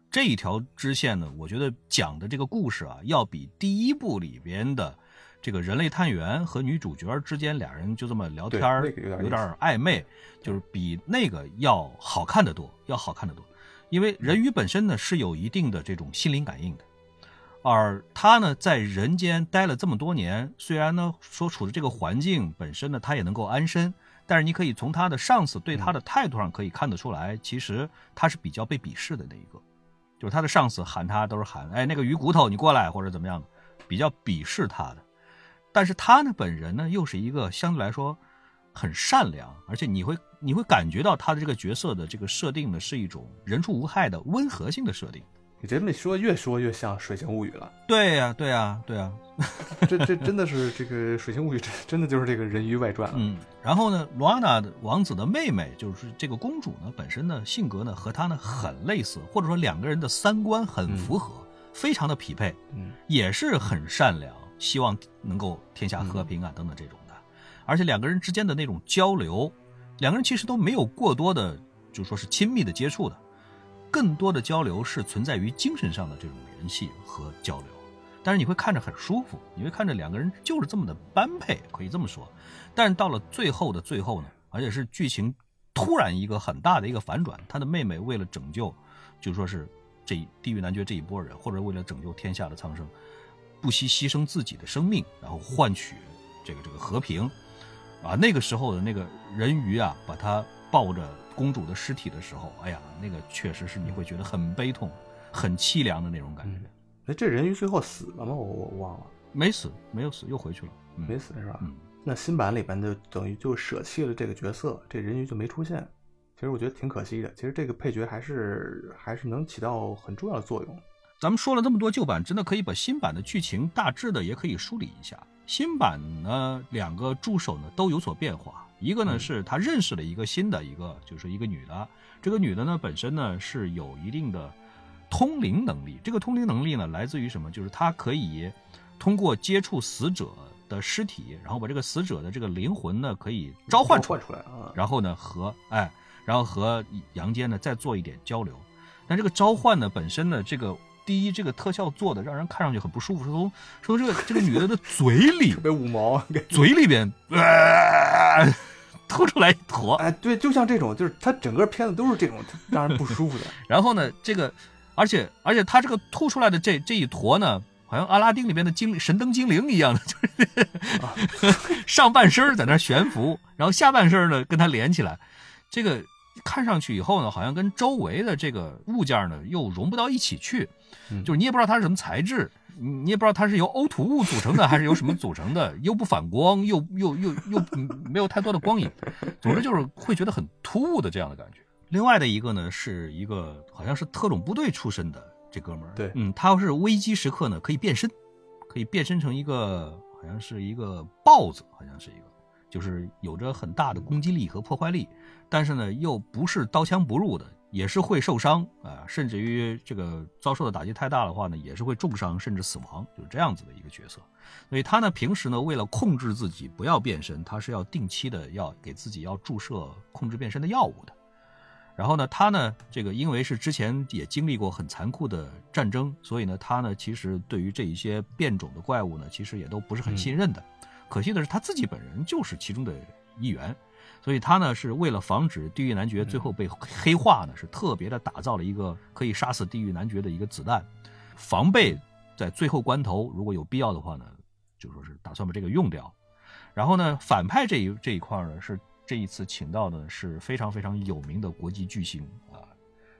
这一条支线呢，我觉得讲的这个故事啊，要比第一部里边的这个人类探员和女主角之间俩人就这么聊天儿那个有点有点暧昧，就是比那个要好看的多，要好看的多。因为人鱼本身呢是有一定的这种心灵感应的，而他呢在人间待了这么多年，虽然呢所处的这个环境本身呢他也能够安身，但是你可以从他的上司对他的态度上可以看得出来，其实他是比较被鄙视的那一个，就是他的上司喊他都是喊哎那个鱼骨头你过来或者怎么样，比较鄙视他的。但是他呢本人呢又是一个相对来说很善良，而且你会你会感觉到他的这个角色的这个设定呢是一种人畜无害的温和性的设定。你这么说，越说越像《水形物语》了。对呀、对呀、对呀、这这真的是这个《水形物语》，真真的就是这个人鱼外传了。嗯，然后呢，罗安娜的王子的妹妹就是这个公主呢，本身呢性格呢和她呢很类似，或者说两个人的三观很符合，非常的匹配，嗯，也是很善良，希望能够天下和平啊、等等这种的，而且两个人之间的那种交流，两个人其实都没有过多的就说是亲密的接触的，更多的交流是存在于精神上的这种联系和交流。但是你会看着很舒服，你会看着两个人就是这么的般配，可以这么说。但是到了最后的最后呢，而且是剧情突然一个很大的一个反转，他的妹妹为了拯救，就说是这地狱男爵这一波人，或者为了拯救天下的苍生，不惜牺牲自己的生命，然后换取这个这个和平。啊，那个时候的那个人鱼啊，把他抱着公主的尸体的时候，哎呀，那个确实是你会觉得很悲痛、很凄凉的那种感觉。那这人鱼最后死了吗？我我忘了，没死，没有死，又回去了。嗯、没死是吧？嗯，那新版里边就等于就舍弃了这个角色，这人鱼就没出现。其实我觉得挺可惜的。其实这个配角还是还是能起到很重要的作用。咱们说了这么多旧版，真的可以把新版的剧情大致的也可以梳理一下。新版呢，两个助手呢都有所变化。一个呢嗯是他认识了一个新的一个，就是一个女的。这个女的呢本身呢是有一定的通灵能力。这个通灵能力呢来自于什么？就是她可以通过接触死者的尸体，然后把这个死者的这个灵魂呢可以召唤出来。出来啊！然后呢和哎，然后和阳间呢再做一点交流。但这个召唤呢本身呢，这个第一这个特效做的让人看上去很不舒服，是从说这个这个女的的嘴里 特别五毛，嘴里边、呃、吐出来一坨，哎，对，就像这种，就是它整个片子都是这种让人不舒服的。然后呢这个而且而且他这个吐出来的这这一坨呢。好像阿拉丁里边的精神灯精灵一样的，就是上半身在那悬浮，然后下半身呢跟它连起来，这个看上去以后呢，好像跟周围的这个物件呢又融不到一起去，嗯就是你也不知道它是什么材质，你你也不知道它是由呕吐物组成的还是由什么组成的，又不反光，又又又又嗯没有太多的光影，总之就是会觉得很突兀的这样的感觉。另外的一个呢，是一个好像是特种部队出身的这哥们儿，对。嗯，他要是危机时刻呢可以变身，可以变身成一个好像是一个豹子，好像是一个，就是有着很大的攻击力和破坏力，但是呢又不是刀枪不入的，也是会受伤啊、甚至于这个遭受的打击太大的话呢，也是会重伤甚至死亡，就是这样子的一个角色。所以他呢平时呢为了控制自己不要变身，他是要定期的要给自己要注射控制变身的药物的。然后呢，他呢，这个因为是之前也经历过很残酷的战争，所以呢，他呢其实对于这一些变种的怪物呢，其实也都不是很信任的。可惜的是，他自己本人就是其中的一员，所以他呢是为了防止地狱男爵最后被黑化呢，是特别的打造了一个可以杀死地狱男爵的一个子弹，防备在最后关头如果有必要的话呢，就说是打算把这个用掉。然后呢，反派这一这一块呢是这一次请到的是非常非常有名的国际巨星啊，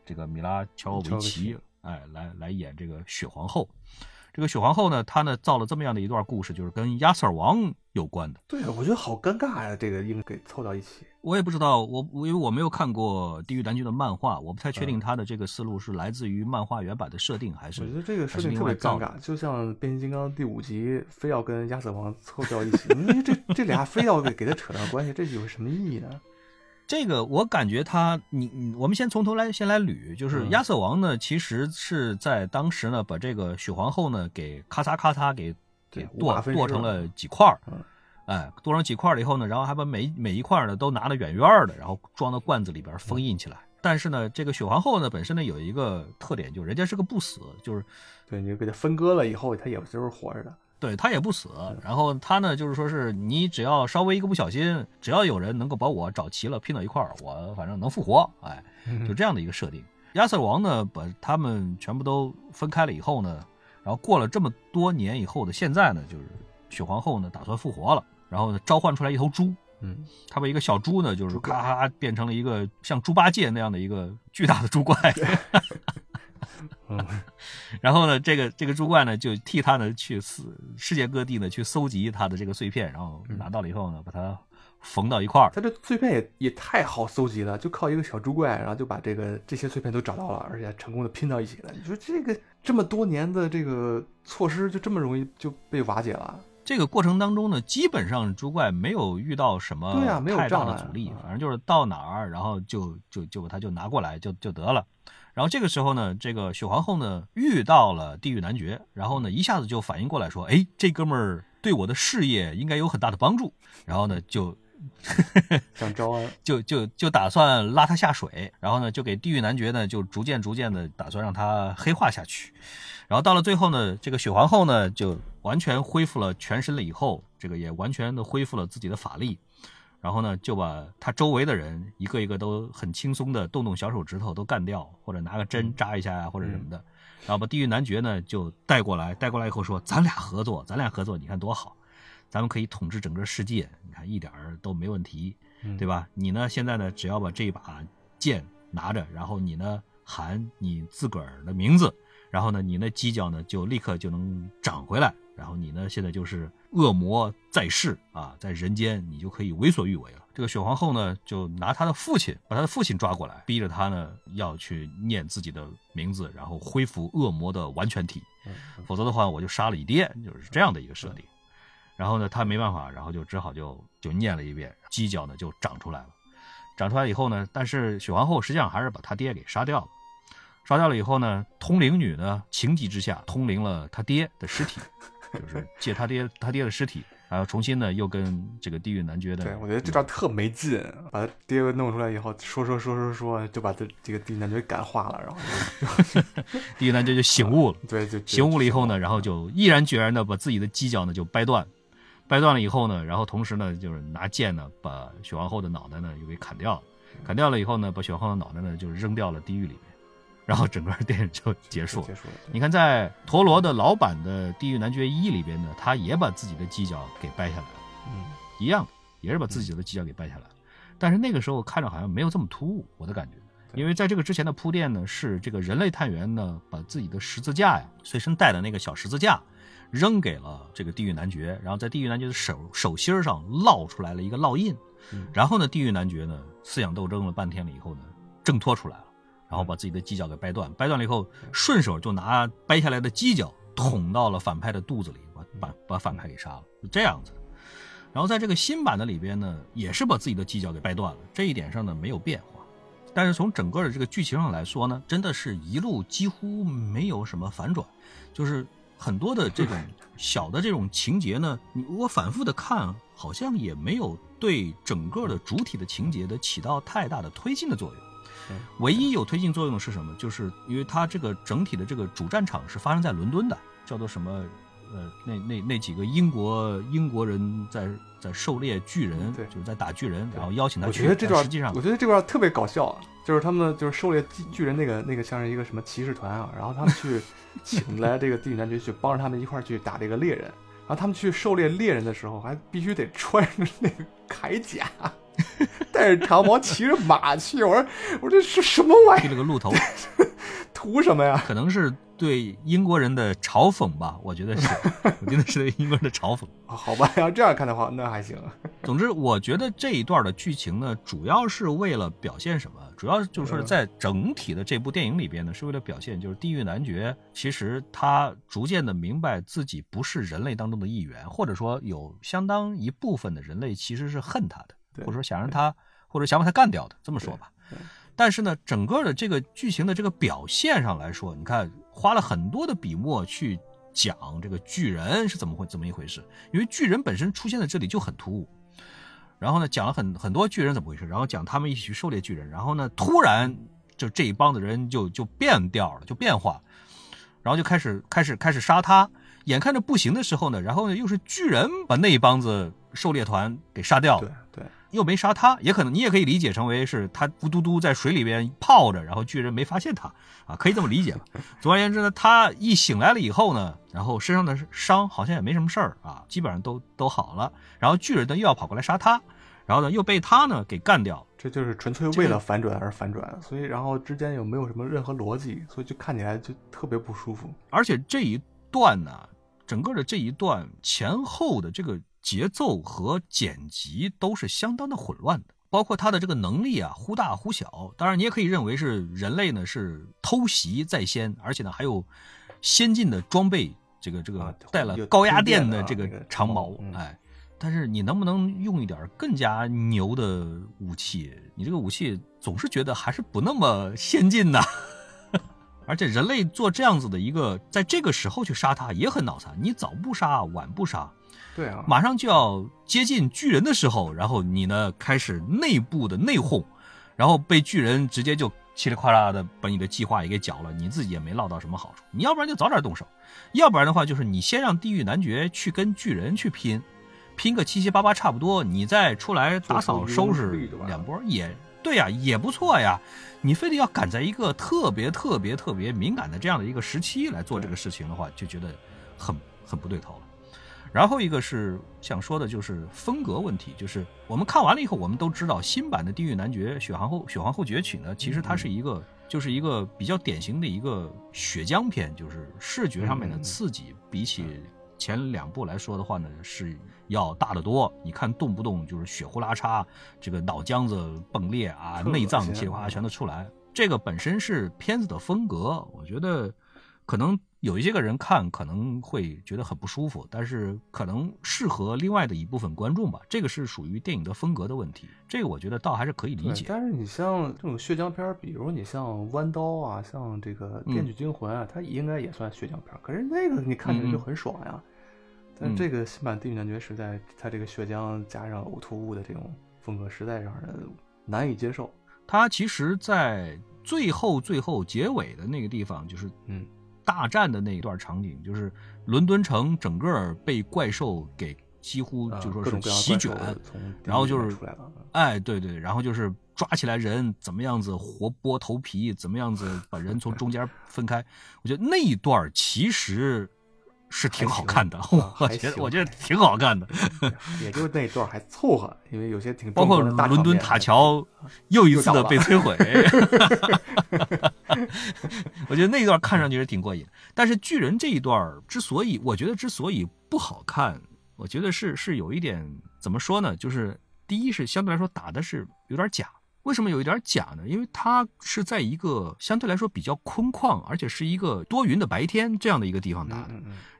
这个米拉乔维奇，哎，来来演这个雪皇后。这个雪皇后呢，她呢造了这么样的一段故事，就是跟亚瑟王有关的。对，我觉得好尴尬呀，这个硬给凑到一起。我也不知道，我我因为我没有看过《地狱男爵》的漫画，我不太确定嗯他的这个思路是来自于漫画原版的设定，还是我觉得这个设定特。别尴尬，就像变形金刚第五集非要跟亚瑟王凑到一起，你这这俩非要给给他扯上关系，这有什么意义呢？这个我感觉他，你你，我们先从头来先来捋，就是嗯亚瑟王呢，其实是在当时呢，把这个雪皇后呢给咔嚓咔嚓给给对剁剁成了几块儿嗯，哎，剁成几块儿了以后呢，然后还把每每一块儿呢都拿得远远的，然后装到罐子里边封印起来。但是呢，这个雪皇后呢本身呢有一个特点，就是人家是个不死，就是对你给他分割了以后，他也就是活着的。对他也不死，然后他呢，就是说是你只要稍微一个不小心，只要有人能够把我找齐了拼到一块儿，我反正能复活，哎，就这样的一个设定。亚瑟王呢，把他们全部都分开了以后呢，然后过了这么多年以后的现在呢，就是雪皇后呢打算复活了，然后呢召唤出来一头猪，嗯，他把一个小猪呢，就是咔咔变成了一个像猪八戒那样的一个巨大的猪怪。嗯 然后呢，这个这个猪怪呢，就替他呢去世世界各地呢去搜集他的这个碎片，然后拿到了以后呢，把它缝到一块儿。他这碎片也也太好搜集了，就靠一个小猪怪，然后就把这个这些碎片都找到了，而且还成功的拼到一起了。你说这个这么多年的这个措施，就这么容易就被瓦解了？这个过程当中呢，基本上猪怪没有遇到什么对啊没有太大障碍的阻力，嗯反正就是到哪儿，然后就就就把它就拿过来就就得了。然后这个时候呢，这个雪皇后呢遇到了地狱男爵，然后呢一下子就反应过来说，哎，这哥们儿对我的事业应该有很大的帮助，然后呢就 想招安，就就就打算拉他下水，然后呢，就给地狱男爵呢，就逐渐逐渐的打算让他黑化下去。然后到了最后呢，这个雪皇后呢，就完全恢复了全身了以后，这个也完全的恢复了自己的法力，然后呢，就把他周围的人一个一个都很轻松的动动小手指头都干掉，或者拿个针扎一下呀、或者什么的。然后把地狱男爵呢就带过来，带过来以后说：“咱俩合作，咱俩合作，你看多好，咱们可以统治整个世界，你看一点儿都没问题。”嗯对吧？你呢，现在呢，只要把这一把剑拿着，然后你呢喊你自个儿的名字，然后呢，你那犄角呢就立刻就能长回来，然后你呢现在就是恶魔在世啊，在人间你就可以为所欲为了。这个雪皇后呢，就拿她的父亲，把她的父亲抓过来，逼着他呢要去念自己的名字，然后恢复恶魔的完全体，否则的话我就杀了你爹，就是这样的一个设定。然后呢，他没办法，然后就只好就就念了一遍，犄角呢就长出来了。长出来以后呢，但是雪皇后实际上还是把他爹给杀掉了。杀掉了以后呢，通灵女呢情急之下通灵了他爹的尸体，就是借他爹他爹的尸体，然后重新呢又跟这个地狱男爵的对我觉得这段特没劲，把他爹弄出来以后，说说说说说，就把这这个地狱男爵感化了，然后就 地狱男爵就醒悟了。对就醒悟了以后呢，然后就毅然决然的把自己的犄角呢就掰断，掰断了以后呢，然后同时呢就是拿剑呢把雪皇后的脑袋呢又给砍掉了，砍掉了以后呢，把雪皇后的脑袋呢就扔掉了地狱里面，然后整个电影就结束了。结束了。你看，在陀螺的老版的《地狱男爵一》里边呢，他也把自己的犄角给掰下来了，嗯，一样的，也是把自己的犄角给掰下来了。但是那个时候看着好像没有这么突兀，我的感觉。因为在这个之前的铺垫呢，是这个人类探员呢把自己的十字架呀，随身带的那个小十字架，扔给了这个地狱男爵，然后在地狱男爵的手手心上烙出来了一个烙印，嗯然后呢，地狱男爵呢思想斗争了半天了以后呢，挣脱出来了，然后把自己的犄角给掰断，掰断了以后，顺手就拿掰下来的犄角捅到了反派的肚子里，把把把反派给杀了，是这样子的。然后在这个新版的里边呢，也是把自己的犄角给掰断了，这一点上呢没有变化。但是从整个的这个剧情上来说呢，真的是一路几乎没有什么反转，就是很多的这种 小的这种情节呢，你我反复的看，好像也没有对整个的主体的情节的起到太大的推进的作用。嗯唯一有推进作用的是什么？就是因为它这个整体的这个主战场是发生在伦敦的，叫做什么？呃，那那那几个英国英国人在在狩猎巨人，对就是在打巨人，然后邀请他我。觉得这段实际上我觉得这段特别搞笑，就是他们就是狩猎巨巨人那个那个像是一个什么骑士团啊，然后他们去 请来这个地狱男爵去帮着他们一块儿去打这个猎人，然后他们去狩猎猎人的时候还必须得穿着那个铠甲，带着长矛骑着马去，我说我说这是什么玩意儿？剃了个鹿头，图什么呀？可能是对英国人的嘲讽吧，我觉得是，我觉得是对英国人的嘲讽。啊好吧，要这样看的话，那还行。总之，我觉得这一段的剧情呢，主要是为了表现什么？主要就是在整体的这部电影里边呢，是为了表现，就是地狱男爵其实他逐渐的明白自己不是人类当中的一员，或者说有相当一部分的人类其实是恨他的，对或者说想让他，或者想把他干掉的，这么说吧。但是呢，整个的这个剧情的这个表现上来说，你看花了很多的笔墨去讲这个巨人是怎么回怎么一回事，因为巨人本身出现在这里就很突兀。然后呢，讲了很很多巨人怎么回事，然后讲他们一起去狩猎巨人，然后呢，突然就这一帮子人就就变调了，就变化，然后就开始开始开始杀他，眼看着不行的时候呢，然后呢又是巨人把那一帮子狩猎团给杀掉了对，对，又没杀他，也可能你也可以理解成为是他咕嘟嘟在水里边泡着，然后巨人没发现他啊，可以这么理解吧。总而言之呢，他一醒来了以后呢，然后身上的伤好像也没什么事儿啊，基本上都都好了。然后巨人呢又要跑过来杀他，然后呢又被他呢给干掉。这就是纯粹为了反转而反转，所以然后之间又没有什么任何逻辑，所以就看起来就特别不舒服。而且这一段呢，整个的这一段前后的这个节奏和剪辑都是相当的混乱的，包括他的这个能力啊，忽大忽小。当然，你也可以认为是人类呢是偷袭在先，而且呢还有先进的装备，这个这个啊带了高压电电的这个长矛哎。但是你能不能用一点更加牛的武器？你这个武器总是觉得还是不那么先进呐。而且人类做这样子的一个，在这个时候去杀他也很脑残。你早不杀，晚不杀，对啊，马上就要接近巨人的时候，然后你呢开始内部的内讧，然后被巨人直接就嘁里呱啦的把你的计划也给搅了，你自己也没捞到什么好处。你要不然就早点动手，要不然的话就是你先让地狱男爵去跟巨人去拼，拼个七七八八差不多，你再出来打扫收拾两波也对呀、也不错呀。你非得要赶在一个特别特别特别敏感的这样的一个时期来做这个事情的话，就觉得很很不对头了。然后一个是想说的，就是风格问题，就是我们看完了以后，我们都知道新版的《地狱男爵》血皇后血皇后崛起呢，其实它是一个就是一个比较典型的一个血浆片，就是视觉上面的刺激比起前两部来说的话呢，是要大得多。你看动不动就是血呼啦叉，这个脑浆子迸裂啊，内脏心噼里啪啦全都出来。这个本身是片子的风格，我觉得可能有一些个人看可能会觉得很不舒服，但是可能适合另外的一部分观众吧。这个是属于电影的风格的问题，这个我觉得倒还是可以理，解。但是你像这种血浆片儿，比如你像弯刀啊，像这个嗯电锯惊魂啊，它应该也算血浆片儿。可是那个你看起来就很爽呀。但嗯这个新版《地狱男爵》实在，它这个血浆加上呕吐物的这种风格，实在让人难以接受。它其实，在最后最后结尾的那个地方，就是嗯，大战的那一段场景，就是伦敦城整个被怪兽给几乎啊就说是席卷然后就是。哎，对对，然后就是抓起来人怎么样子活剥头皮，怎么样子把人从中间分开。我觉得那一段其实是挺好看的，啊 我觉得我觉得挺好看的。也就那段还凑合，因为有些挺包括大伦敦塔桥又一次的被摧毁，我觉得那一段看上去是挺过瘾。但是巨人这一段之所以，我觉得之所以不好看，我觉得是是有一点怎么说呢？就是第一是相对来说打的是有点假。为什么有一点假呢？因为它是在一个相对来说比较空旷，而且是一个多云的白天这样的一个地方打的。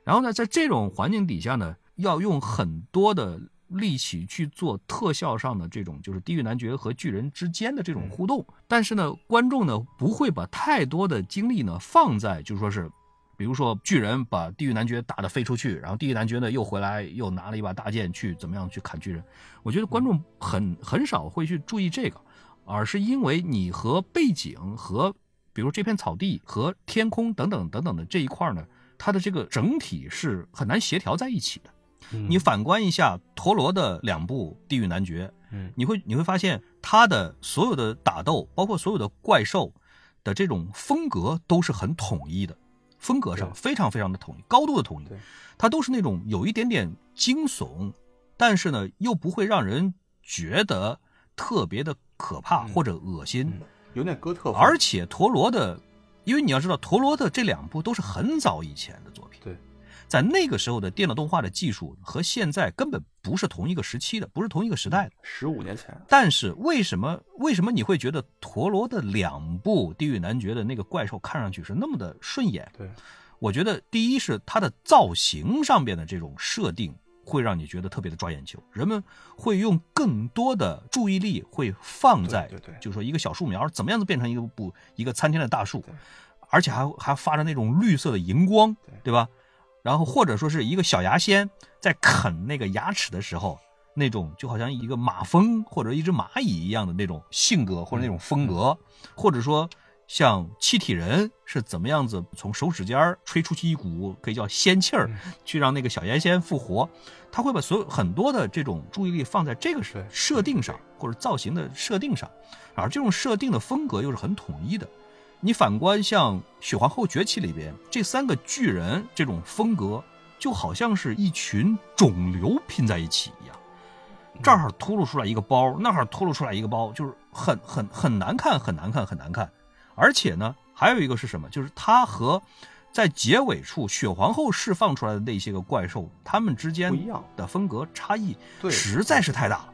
然后呢，在这种环境底下呢，要用很多的力气去做特效上的这种，就是地狱男爵和巨人之间的这种互动。但是呢，观众呢不会把太多的精力呢放在，就说是，比如说巨人把地狱男爵打得飞出去，然后地狱男爵呢又回来又拿了一把大剑去怎么样去砍巨人。我觉得观众很很少会去注意这个，而是因为你和背景和比如这片草地和天空等等等等的这一块呢。它的这个整体是很难协调在一起的。嗯，你反观一下陀螺的两部《地狱男爵》，嗯。你会你会发现他的所有的打斗，包括所有的怪兽的这种风格都是很统一的，风格上非常非常的统一，高度的统一。对。它都是那种有一点点惊悚，但是呢又不会让人觉得特别的可怕嗯。或者恶心。嗯。有点哥特，而且陀螺的，因为你要知道，陀螺的这两部都是很早以前的作品，对，在那个时候的电脑动画的技术和现在根本不是同一个时期的，不是同一个时代的。十五年前，但是为什么为什么你会觉得陀螺的两部《地狱男爵》的那个怪兽看上去是那么的顺眼？对，我觉得第一是它的造型上边的这种设定会让你觉得特别的抓眼球，人们会用更多的注意力会放在，对对对就是说一个小树苗怎么样子变成一个不一个参天的大树对，而且还还发着那种绿色的荧光，对对吧？然后或者说是一个小牙仙在啃那个牙齿的时候，那种就好像一个马蜂或者一只蚂蚁一样的那种性格或者那种风格，或者说像气体人是怎么样子从手指尖儿吹出去一股可以叫仙气儿，去让那个小牙仙复活，他会把所有很多的这种注意力放在这个对。设定上或者造型的设定上，而这种设定的风格又是很统一的。你反观像《雪皇后崛起》里边这三个巨人这种风格，就好像是一群肿瘤拼在一起一样，这儿秃噜出来一个包，那儿秃噜出来一个包，就是很很很难看，很难看，很难看。而且呢，还有一个是什么？就是它和在结尾处雪皇后释放出来的那些个怪兽，它们之间不一样的风格差异对实在是太大了。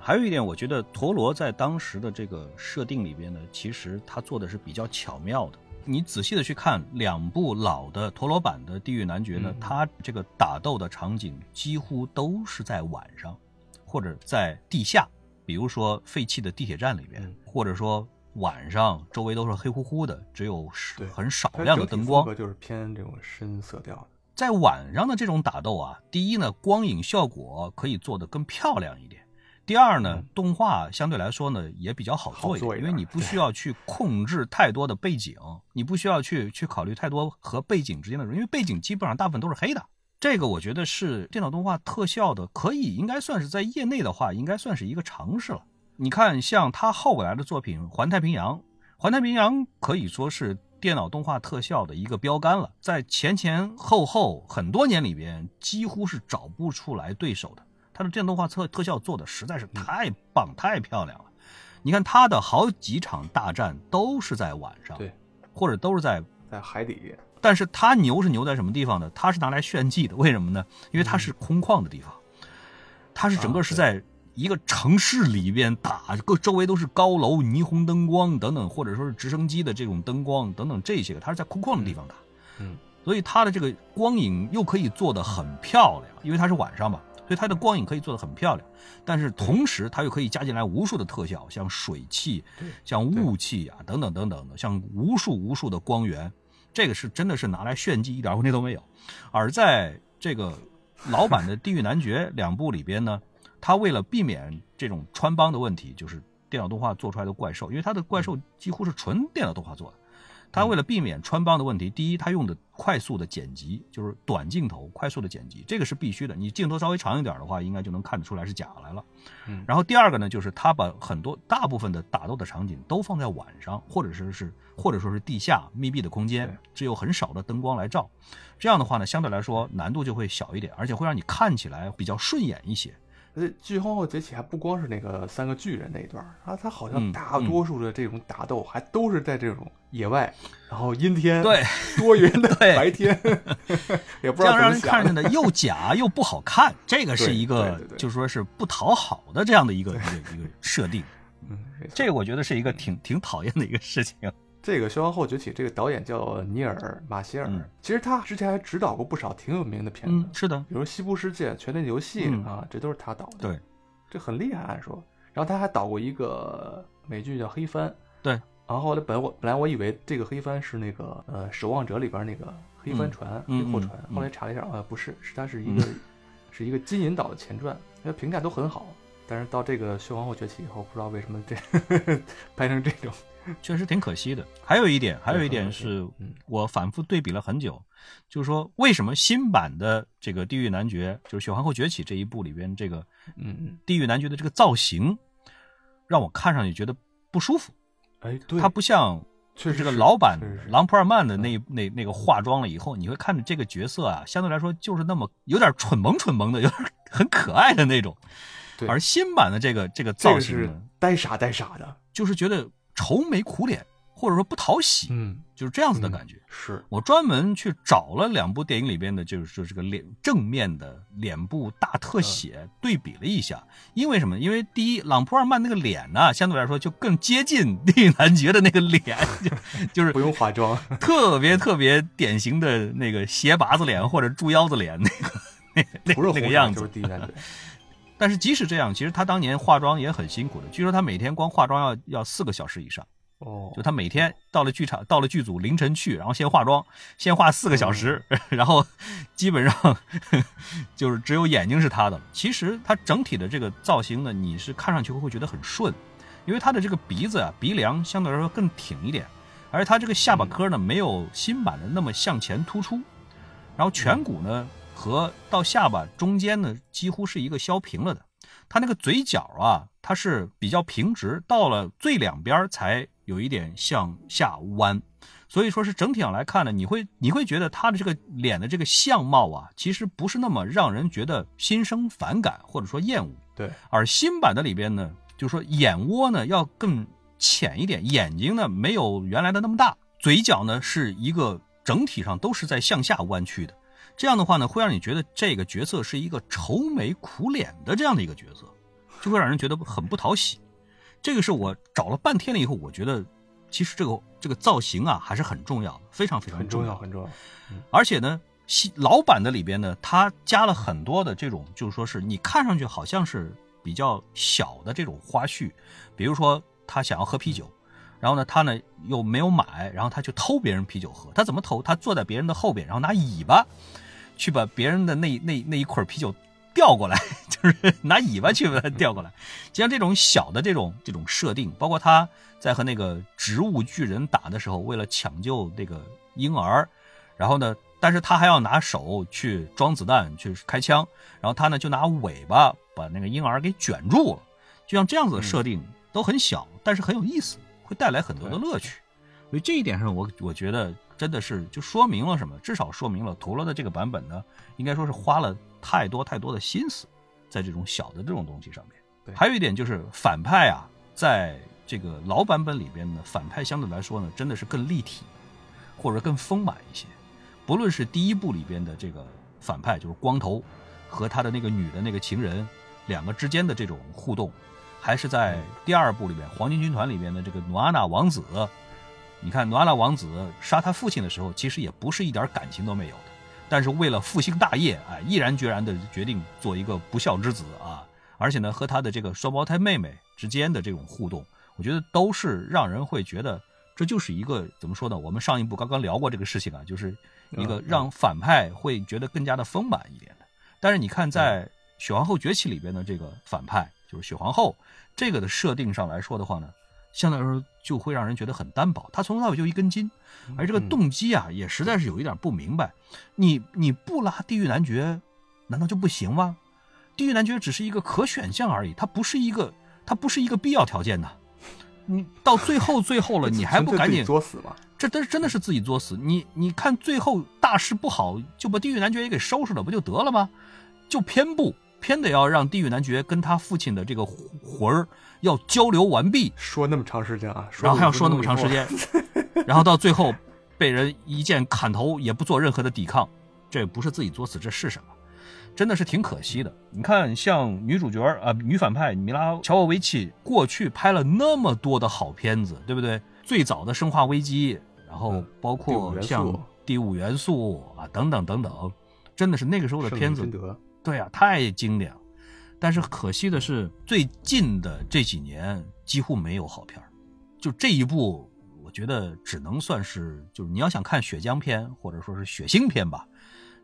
对，还有一点，我觉得陀螺在当时的这个设定里边呢，其实它做的是比较巧妙的。你仔细的去看两部老的陀螺版的《地狱男爵》呢，嗯。它这个打斗的场景几乎都是在晚上，或者在地下，比如说废弃的地铁站里边，嗯。或者说晚上周围都是黑乎乎的，只有很少它量的灯光。就是偏这种深色调的，在晚上的这种打斗啊，第一呢，光影效果可以做得更漂亮一点；第二呢嗯，动画相对来说呢也比较好做一点，好做一点因为你不需要去控制太多的背景，你不需要去去考虑太多和背景之间的，因为背景基本上大部分都是黑的。这个我觉得是电脑动画特效的，可以应该算是在业内的话，应该算是一个尝试了。你看，像他后来的作品《环太平洋》，《环太平洋》可以说是电脑动画特效的一个标杆了，在前前后后很多年里边，几乎是找不出来对手的。它的电动化特特效做的实在是太棒、太漂亮了。你看它的好几场大战都是在晚上，对，或者都是在在海底，但是它牛是牛在什么地方呢？它是拿来炫技的，为什么呢？因为它是空旷的地方，它是整个是在一个城市里边打，各周围都是高楼、霓虹灯光等等，或者说是直升机的这种灯光等等这些个，它是在空旷的地方打，嗯，所以它的这个光影又可以做得很漂亮，因为它是晚上嘛，所以它的光影可以做得很漂亮，但是同时它又可以加进来无数的特效，像水汽、像雾气啊等等等等的，像无数无数的光源，这个是真的是拿来炫技，一点问题都没有。而在这个老版的《地狱男爵》两部里边呢，他为了避免这种穿帮的问题，就是电脑动画做出来的怪兽，因为它的怪兽几乎是纯电脑动画做的，他为了避免穿帮的问题，第一，他用的快速的剪辑，就是短镜头快速的剪辑，这个是必须的。你镜头稍微长一点的话，应该就能看得出来是假来了。嗯然后第二个呢，就是他把很多大部分的打斗的场景都放在晚上，或者是是或者说是地下密闭的空间，只有很少的灯光来照。这样的话呢，相对来说难度就会小一点，而且会让你看起来比较顺眼一些。而且巨皇后崛起还不光是那个三个巨人那一段儿啊，他好像嗯大多数的这种打斗还都是在这种野外，然后阴天，对，多云的对白天，也不知这样让道怎么想的。人看着呢 又假又不好看，这个是一个就是说是不讨好的这样的一个一个一个设定。嗯，这个我觉得是一个挺挺讨厌的一个事情。这个《消防后崛起》这个导演叫尼尔·马歇尔，嗯其实他之前还指导过不少挺有名的片子，嗯，是的，比如《西部世界》《权力的游戏》嗯啊，这都是他导的。对，这很厉害，按说。然后他还导过一个美剧叫《黑帆》，对。然后本我本来我以为这个黑帆是那个呃《守望者》里边那个黑帆船、嗯黑货船，嗯后来查了一下，啊，不是，是它是一个、是一个金银岛的前传，那评价都很好。但是到这个《血皇后崛起》以后，不知道为什么这 拍成这种，确实挺可惜的。还有一点，还有一点是嗯我反复对比了很久，就是说为什么新版的这个《地狱男爵》就是《血皇后崛起》这一部里边，这个嗯嗯，地狱男爵的这个造型，让我看上去觉得不舒服。哎，对，他不像这个确实是老版确实是朗普尔曼的那那那个化妆了以后，你会看着这个角色啊，相对来说就是那么有点蠢萌蠢萌的，有点很可爱的那种。对而新版的这个这个造型呢，呆傻呆傻的，就是觉得愁眉苦脸，或者说不讨喜，嗯，就是这样子的嗯感觉。是，我专门去找了两部电影里边的，就是说这个脸正面的脸部大特写对比了一下，因为什么？因为第一，朗普尔曼那个脸呢，相对来说就更接近地狱男爵的那个脸，就就是不用化妆，特别特别典型的那个斜拔子脸或者猪腰子脸那个那那不是那个样子就是。但是即使这样，其实他当年化妆也很辛苦的。据说他每天光化妆要要四个小时以上，哦就他每天到了剧场，到了剧组凌晨去，然后先化妆，先化四个小时，然后基本上就是只有眼睛是他的。其实他整体的这个造型呢，你是看上去会觉得很顺，因为他的这个鼻子啊鼻梁相对来说更挺一点，而他这个下巴颏呢没有新版的那么向前突出，然后颧骨呢和到下巴中间呢几乎是一个削平了的。他那个嘴角啊，它是比较平直，到了最两边才有一点向下弯，所以说是整体上来看呢，你会你会觉得他的这个脸的这个相貌啊，其实不是那么让人觉得心生反感或者说厌恶。对，而新版的里边呢，就是说眼窝呢要更浅一点，眼睛呢没有原来的那么大，嘴角呢是一个整体上都是在向下弯曲的。这样的话呢，会让你觉得这个角色是一个愁眉苦脸的这样的一个角色，就会让人觉得很不讨喜。这个是我找了半天了以后，我觉得其实这个这个造型啊还是很重要的，非常非常重很重要，很重要。而且呢，新老版的里边呢，它加了很多的这种，就是说是你看上去好像是比较小的这种花絮，比如说他想要喝啤酒，然后呢，他呢又没有买，然后他去偷别人啤酒喝。他怎么偷？他坐在别人的后边，然后拿尾巴去把别人的那那那一捆啤酒调过来，就是拿尾巴去把它调过来。就像这种小的这种这种设定，包括他在和那个植物巨人打的时候，为了抢救这个婴儿，然后呢，但是他还要拿手去装子弹去开枪，然后他呢就拿尾巴把那个婴儿给卷住了。就像这样子的设定都很小，但是很有意思，会带来很多的乐趣。所以这一点上我，我觉得真的是就说明了什么？至少说明了陀螺的这个版本呢，应该说是花了太多太多的心思在这种小的这种东西上面。对还有一点就是反派啊，在这个老版本里边呢，反派相对来说呢，真的是更立体，或者更丰满一些。不论是第一部里边的这个反派，就是光头和他的那个女的那个情人两个之间的这种互动，还是在第二部里边黄金军团里边的这个努阿纳王子，你看努阿拉王子杀他父亲的时候，其实也不是一点感情都没有的，但是为了复兴大业，哎，毅然决然的决定做一个不孝之子啊，而且呢，和他的这个双胞胎妹妹之间的这种互动，我觉得都是让人会觉得这就是一个怎么说呢？我们上一部刚刚聊过这个事情啊，就是一个嗯让反派会觉得更加的丰满一点的。但是你看，在《雪皇后崛起》里边的这个反派，就是雪皇后这个的设定上来说的话呢，相对来说就会让人觉得很单薄。他从头到尾就一根筋，而这个动机啊，也实在是有一点不明白。你你不拉地狱男爵，难道就不行吗？地狱男爵只是一个可选项而已，它不是一个，它不是一个必要条件呐。你到最后最后了，你还不赶紧作死吗？这真真的是自己作死。你你看最后大事不好，就把地狱男爵也给收拾了，不就得了吗？就偏不偏得要让地狱男爵跟他父亲的这个魂儿要交流完毕，说那么长时间啊，然后还要说那么长时间，然后到最后被人一剑砍头也不做任何的抵抗，这不是自己作死，这是什么？真的是挺可惜的。你看，像女主角啊，女反派米拉乔沃维奇，过去拍了那么多的好片子，对不对？最早的《生化危机》，然后包括像《第五元素》啊，等等等等，真的是那个时候的片子。对啊，太经典了。但是可惜的是，最近的这几年几乎没有好片就这一部，我觉得只能算是，就是你要想看血浆片或者说是血腥片吧。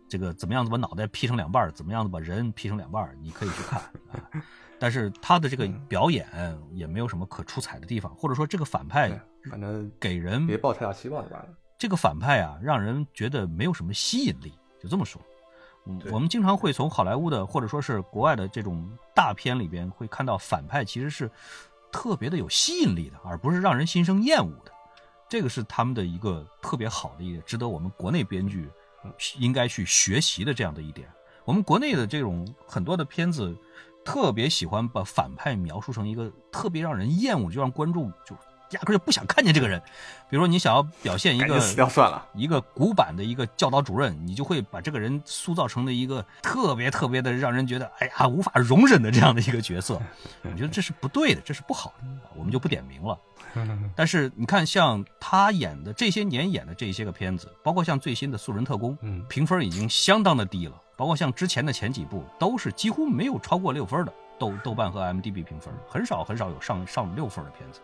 这个怎么样子把脑袋劈成两半怎么样子把人劈成两半你可以去看。但是他的这个表演也没有什么可出彩的地方，或者说这个反派，反正给人别抱太大期望就完了。这个反派啊，让人觉得没有什么吸引力，就这么说。嗯，我们经常会从好莱坞的或者说是国外的这种大片里边会看到反派其实是特别的有吸引力的，而不是让人心生厌恶的。这个是他们的一个特别好的一点，值得我们国内编剧。应该去学习的这样的一点，我们国内的这种很多的片子，特别喜欢把反派描述成一个特别让人厌恶，就让观众就压根就不想看见这个人。比如说你想要表现一个死掉算了，一个古板的一个教导主任，你就会把这个人塑造成了一个特别特别的让人觉得哎呀无法容忍的这样的一个角色。我觉得这是不对的，这是不好的，我们就不点名了。但是你看，像他演的这些年演的这些个片子，包括像最新的《素人特工》，嗯，评分已经相当的低了。包括像之前的前几部，都是几乎没有超过六分的豆豆瓣和 M D B 评分，很少很少有上上六分的片子。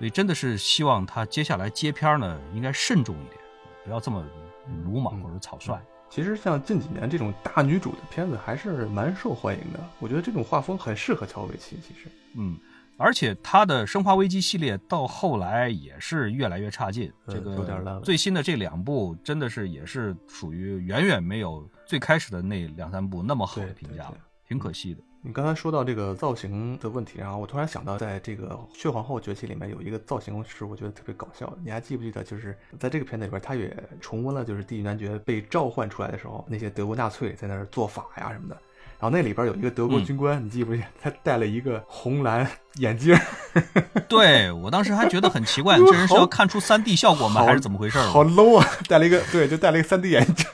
所以真的是希望他接下来接片呢，应该慎重一点，不要这么鲁莽或者草率。其实像近几年这种大女主的片子还是蛮受欢迎的，我觉得这种画风很适合乔维奇。其实，嗯。而且他的《生化危机》系列到后来也是越来越差劲，这个最新的这两部真的是也是属于远远没有最开始的那两三部那么好的评价了，挺可惜的。你刚才说到这个造型的问题，然后我突然想到，在这个《血皇后崛起》里面有一个造型是我觉得特别搞笑的，你还记不记得？就是在这个片子里边，他也重温了就是地狱男爵被召唤出来的时候，那些德国纳粹在那儿做法呀什么的。然后那里边有一个德国军官，你记不记？他戴了一个红蓝眼镜。对我当时还觉得很奇怪，这人是要看出三 D 效果吗？还是怎么回事？好 low 啊！戴了一个，对，就戴了一个三 D 眼镜，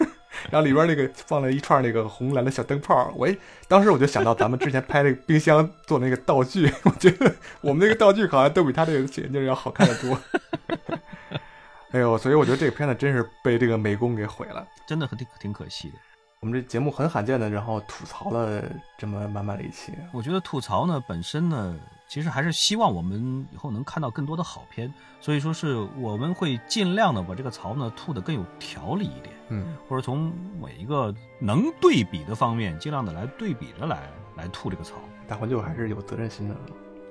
然后里边那个放了一串那个红蓝的小灯泡。我当时我就想到咱们之前拍那个冰箱做那个道具，我觉得我们那个道具好像都比他这个眼镜要好看的多。哎呦，所以我觉得这个片子真是被这个美工给毁了，真的很挺挺可惜的。我们这节目很罕见的，然后吐槽了这么满满的一期。我觉得吐槽呢本身呢，其实还是希望我们以后能看到更多的好片，所以说是我们会尽量的把这个槽呢吐得更有条理一点，嗯，或者从每一个能对比的方面，尽量的来对比着来来吐这个槽。大环就还是有责任心的，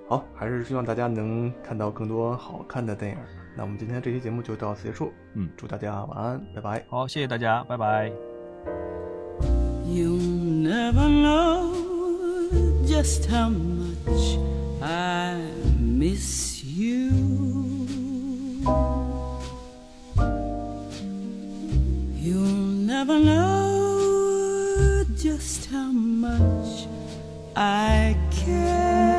好，还是希望大家能看到更多好看的电影。那我们今天这期节目就到此结束，嗯，祝大家晚安，拜拜。好，谢谢大家，拜拜。You'll never know just how much I miss you. You'll never know just how much I care.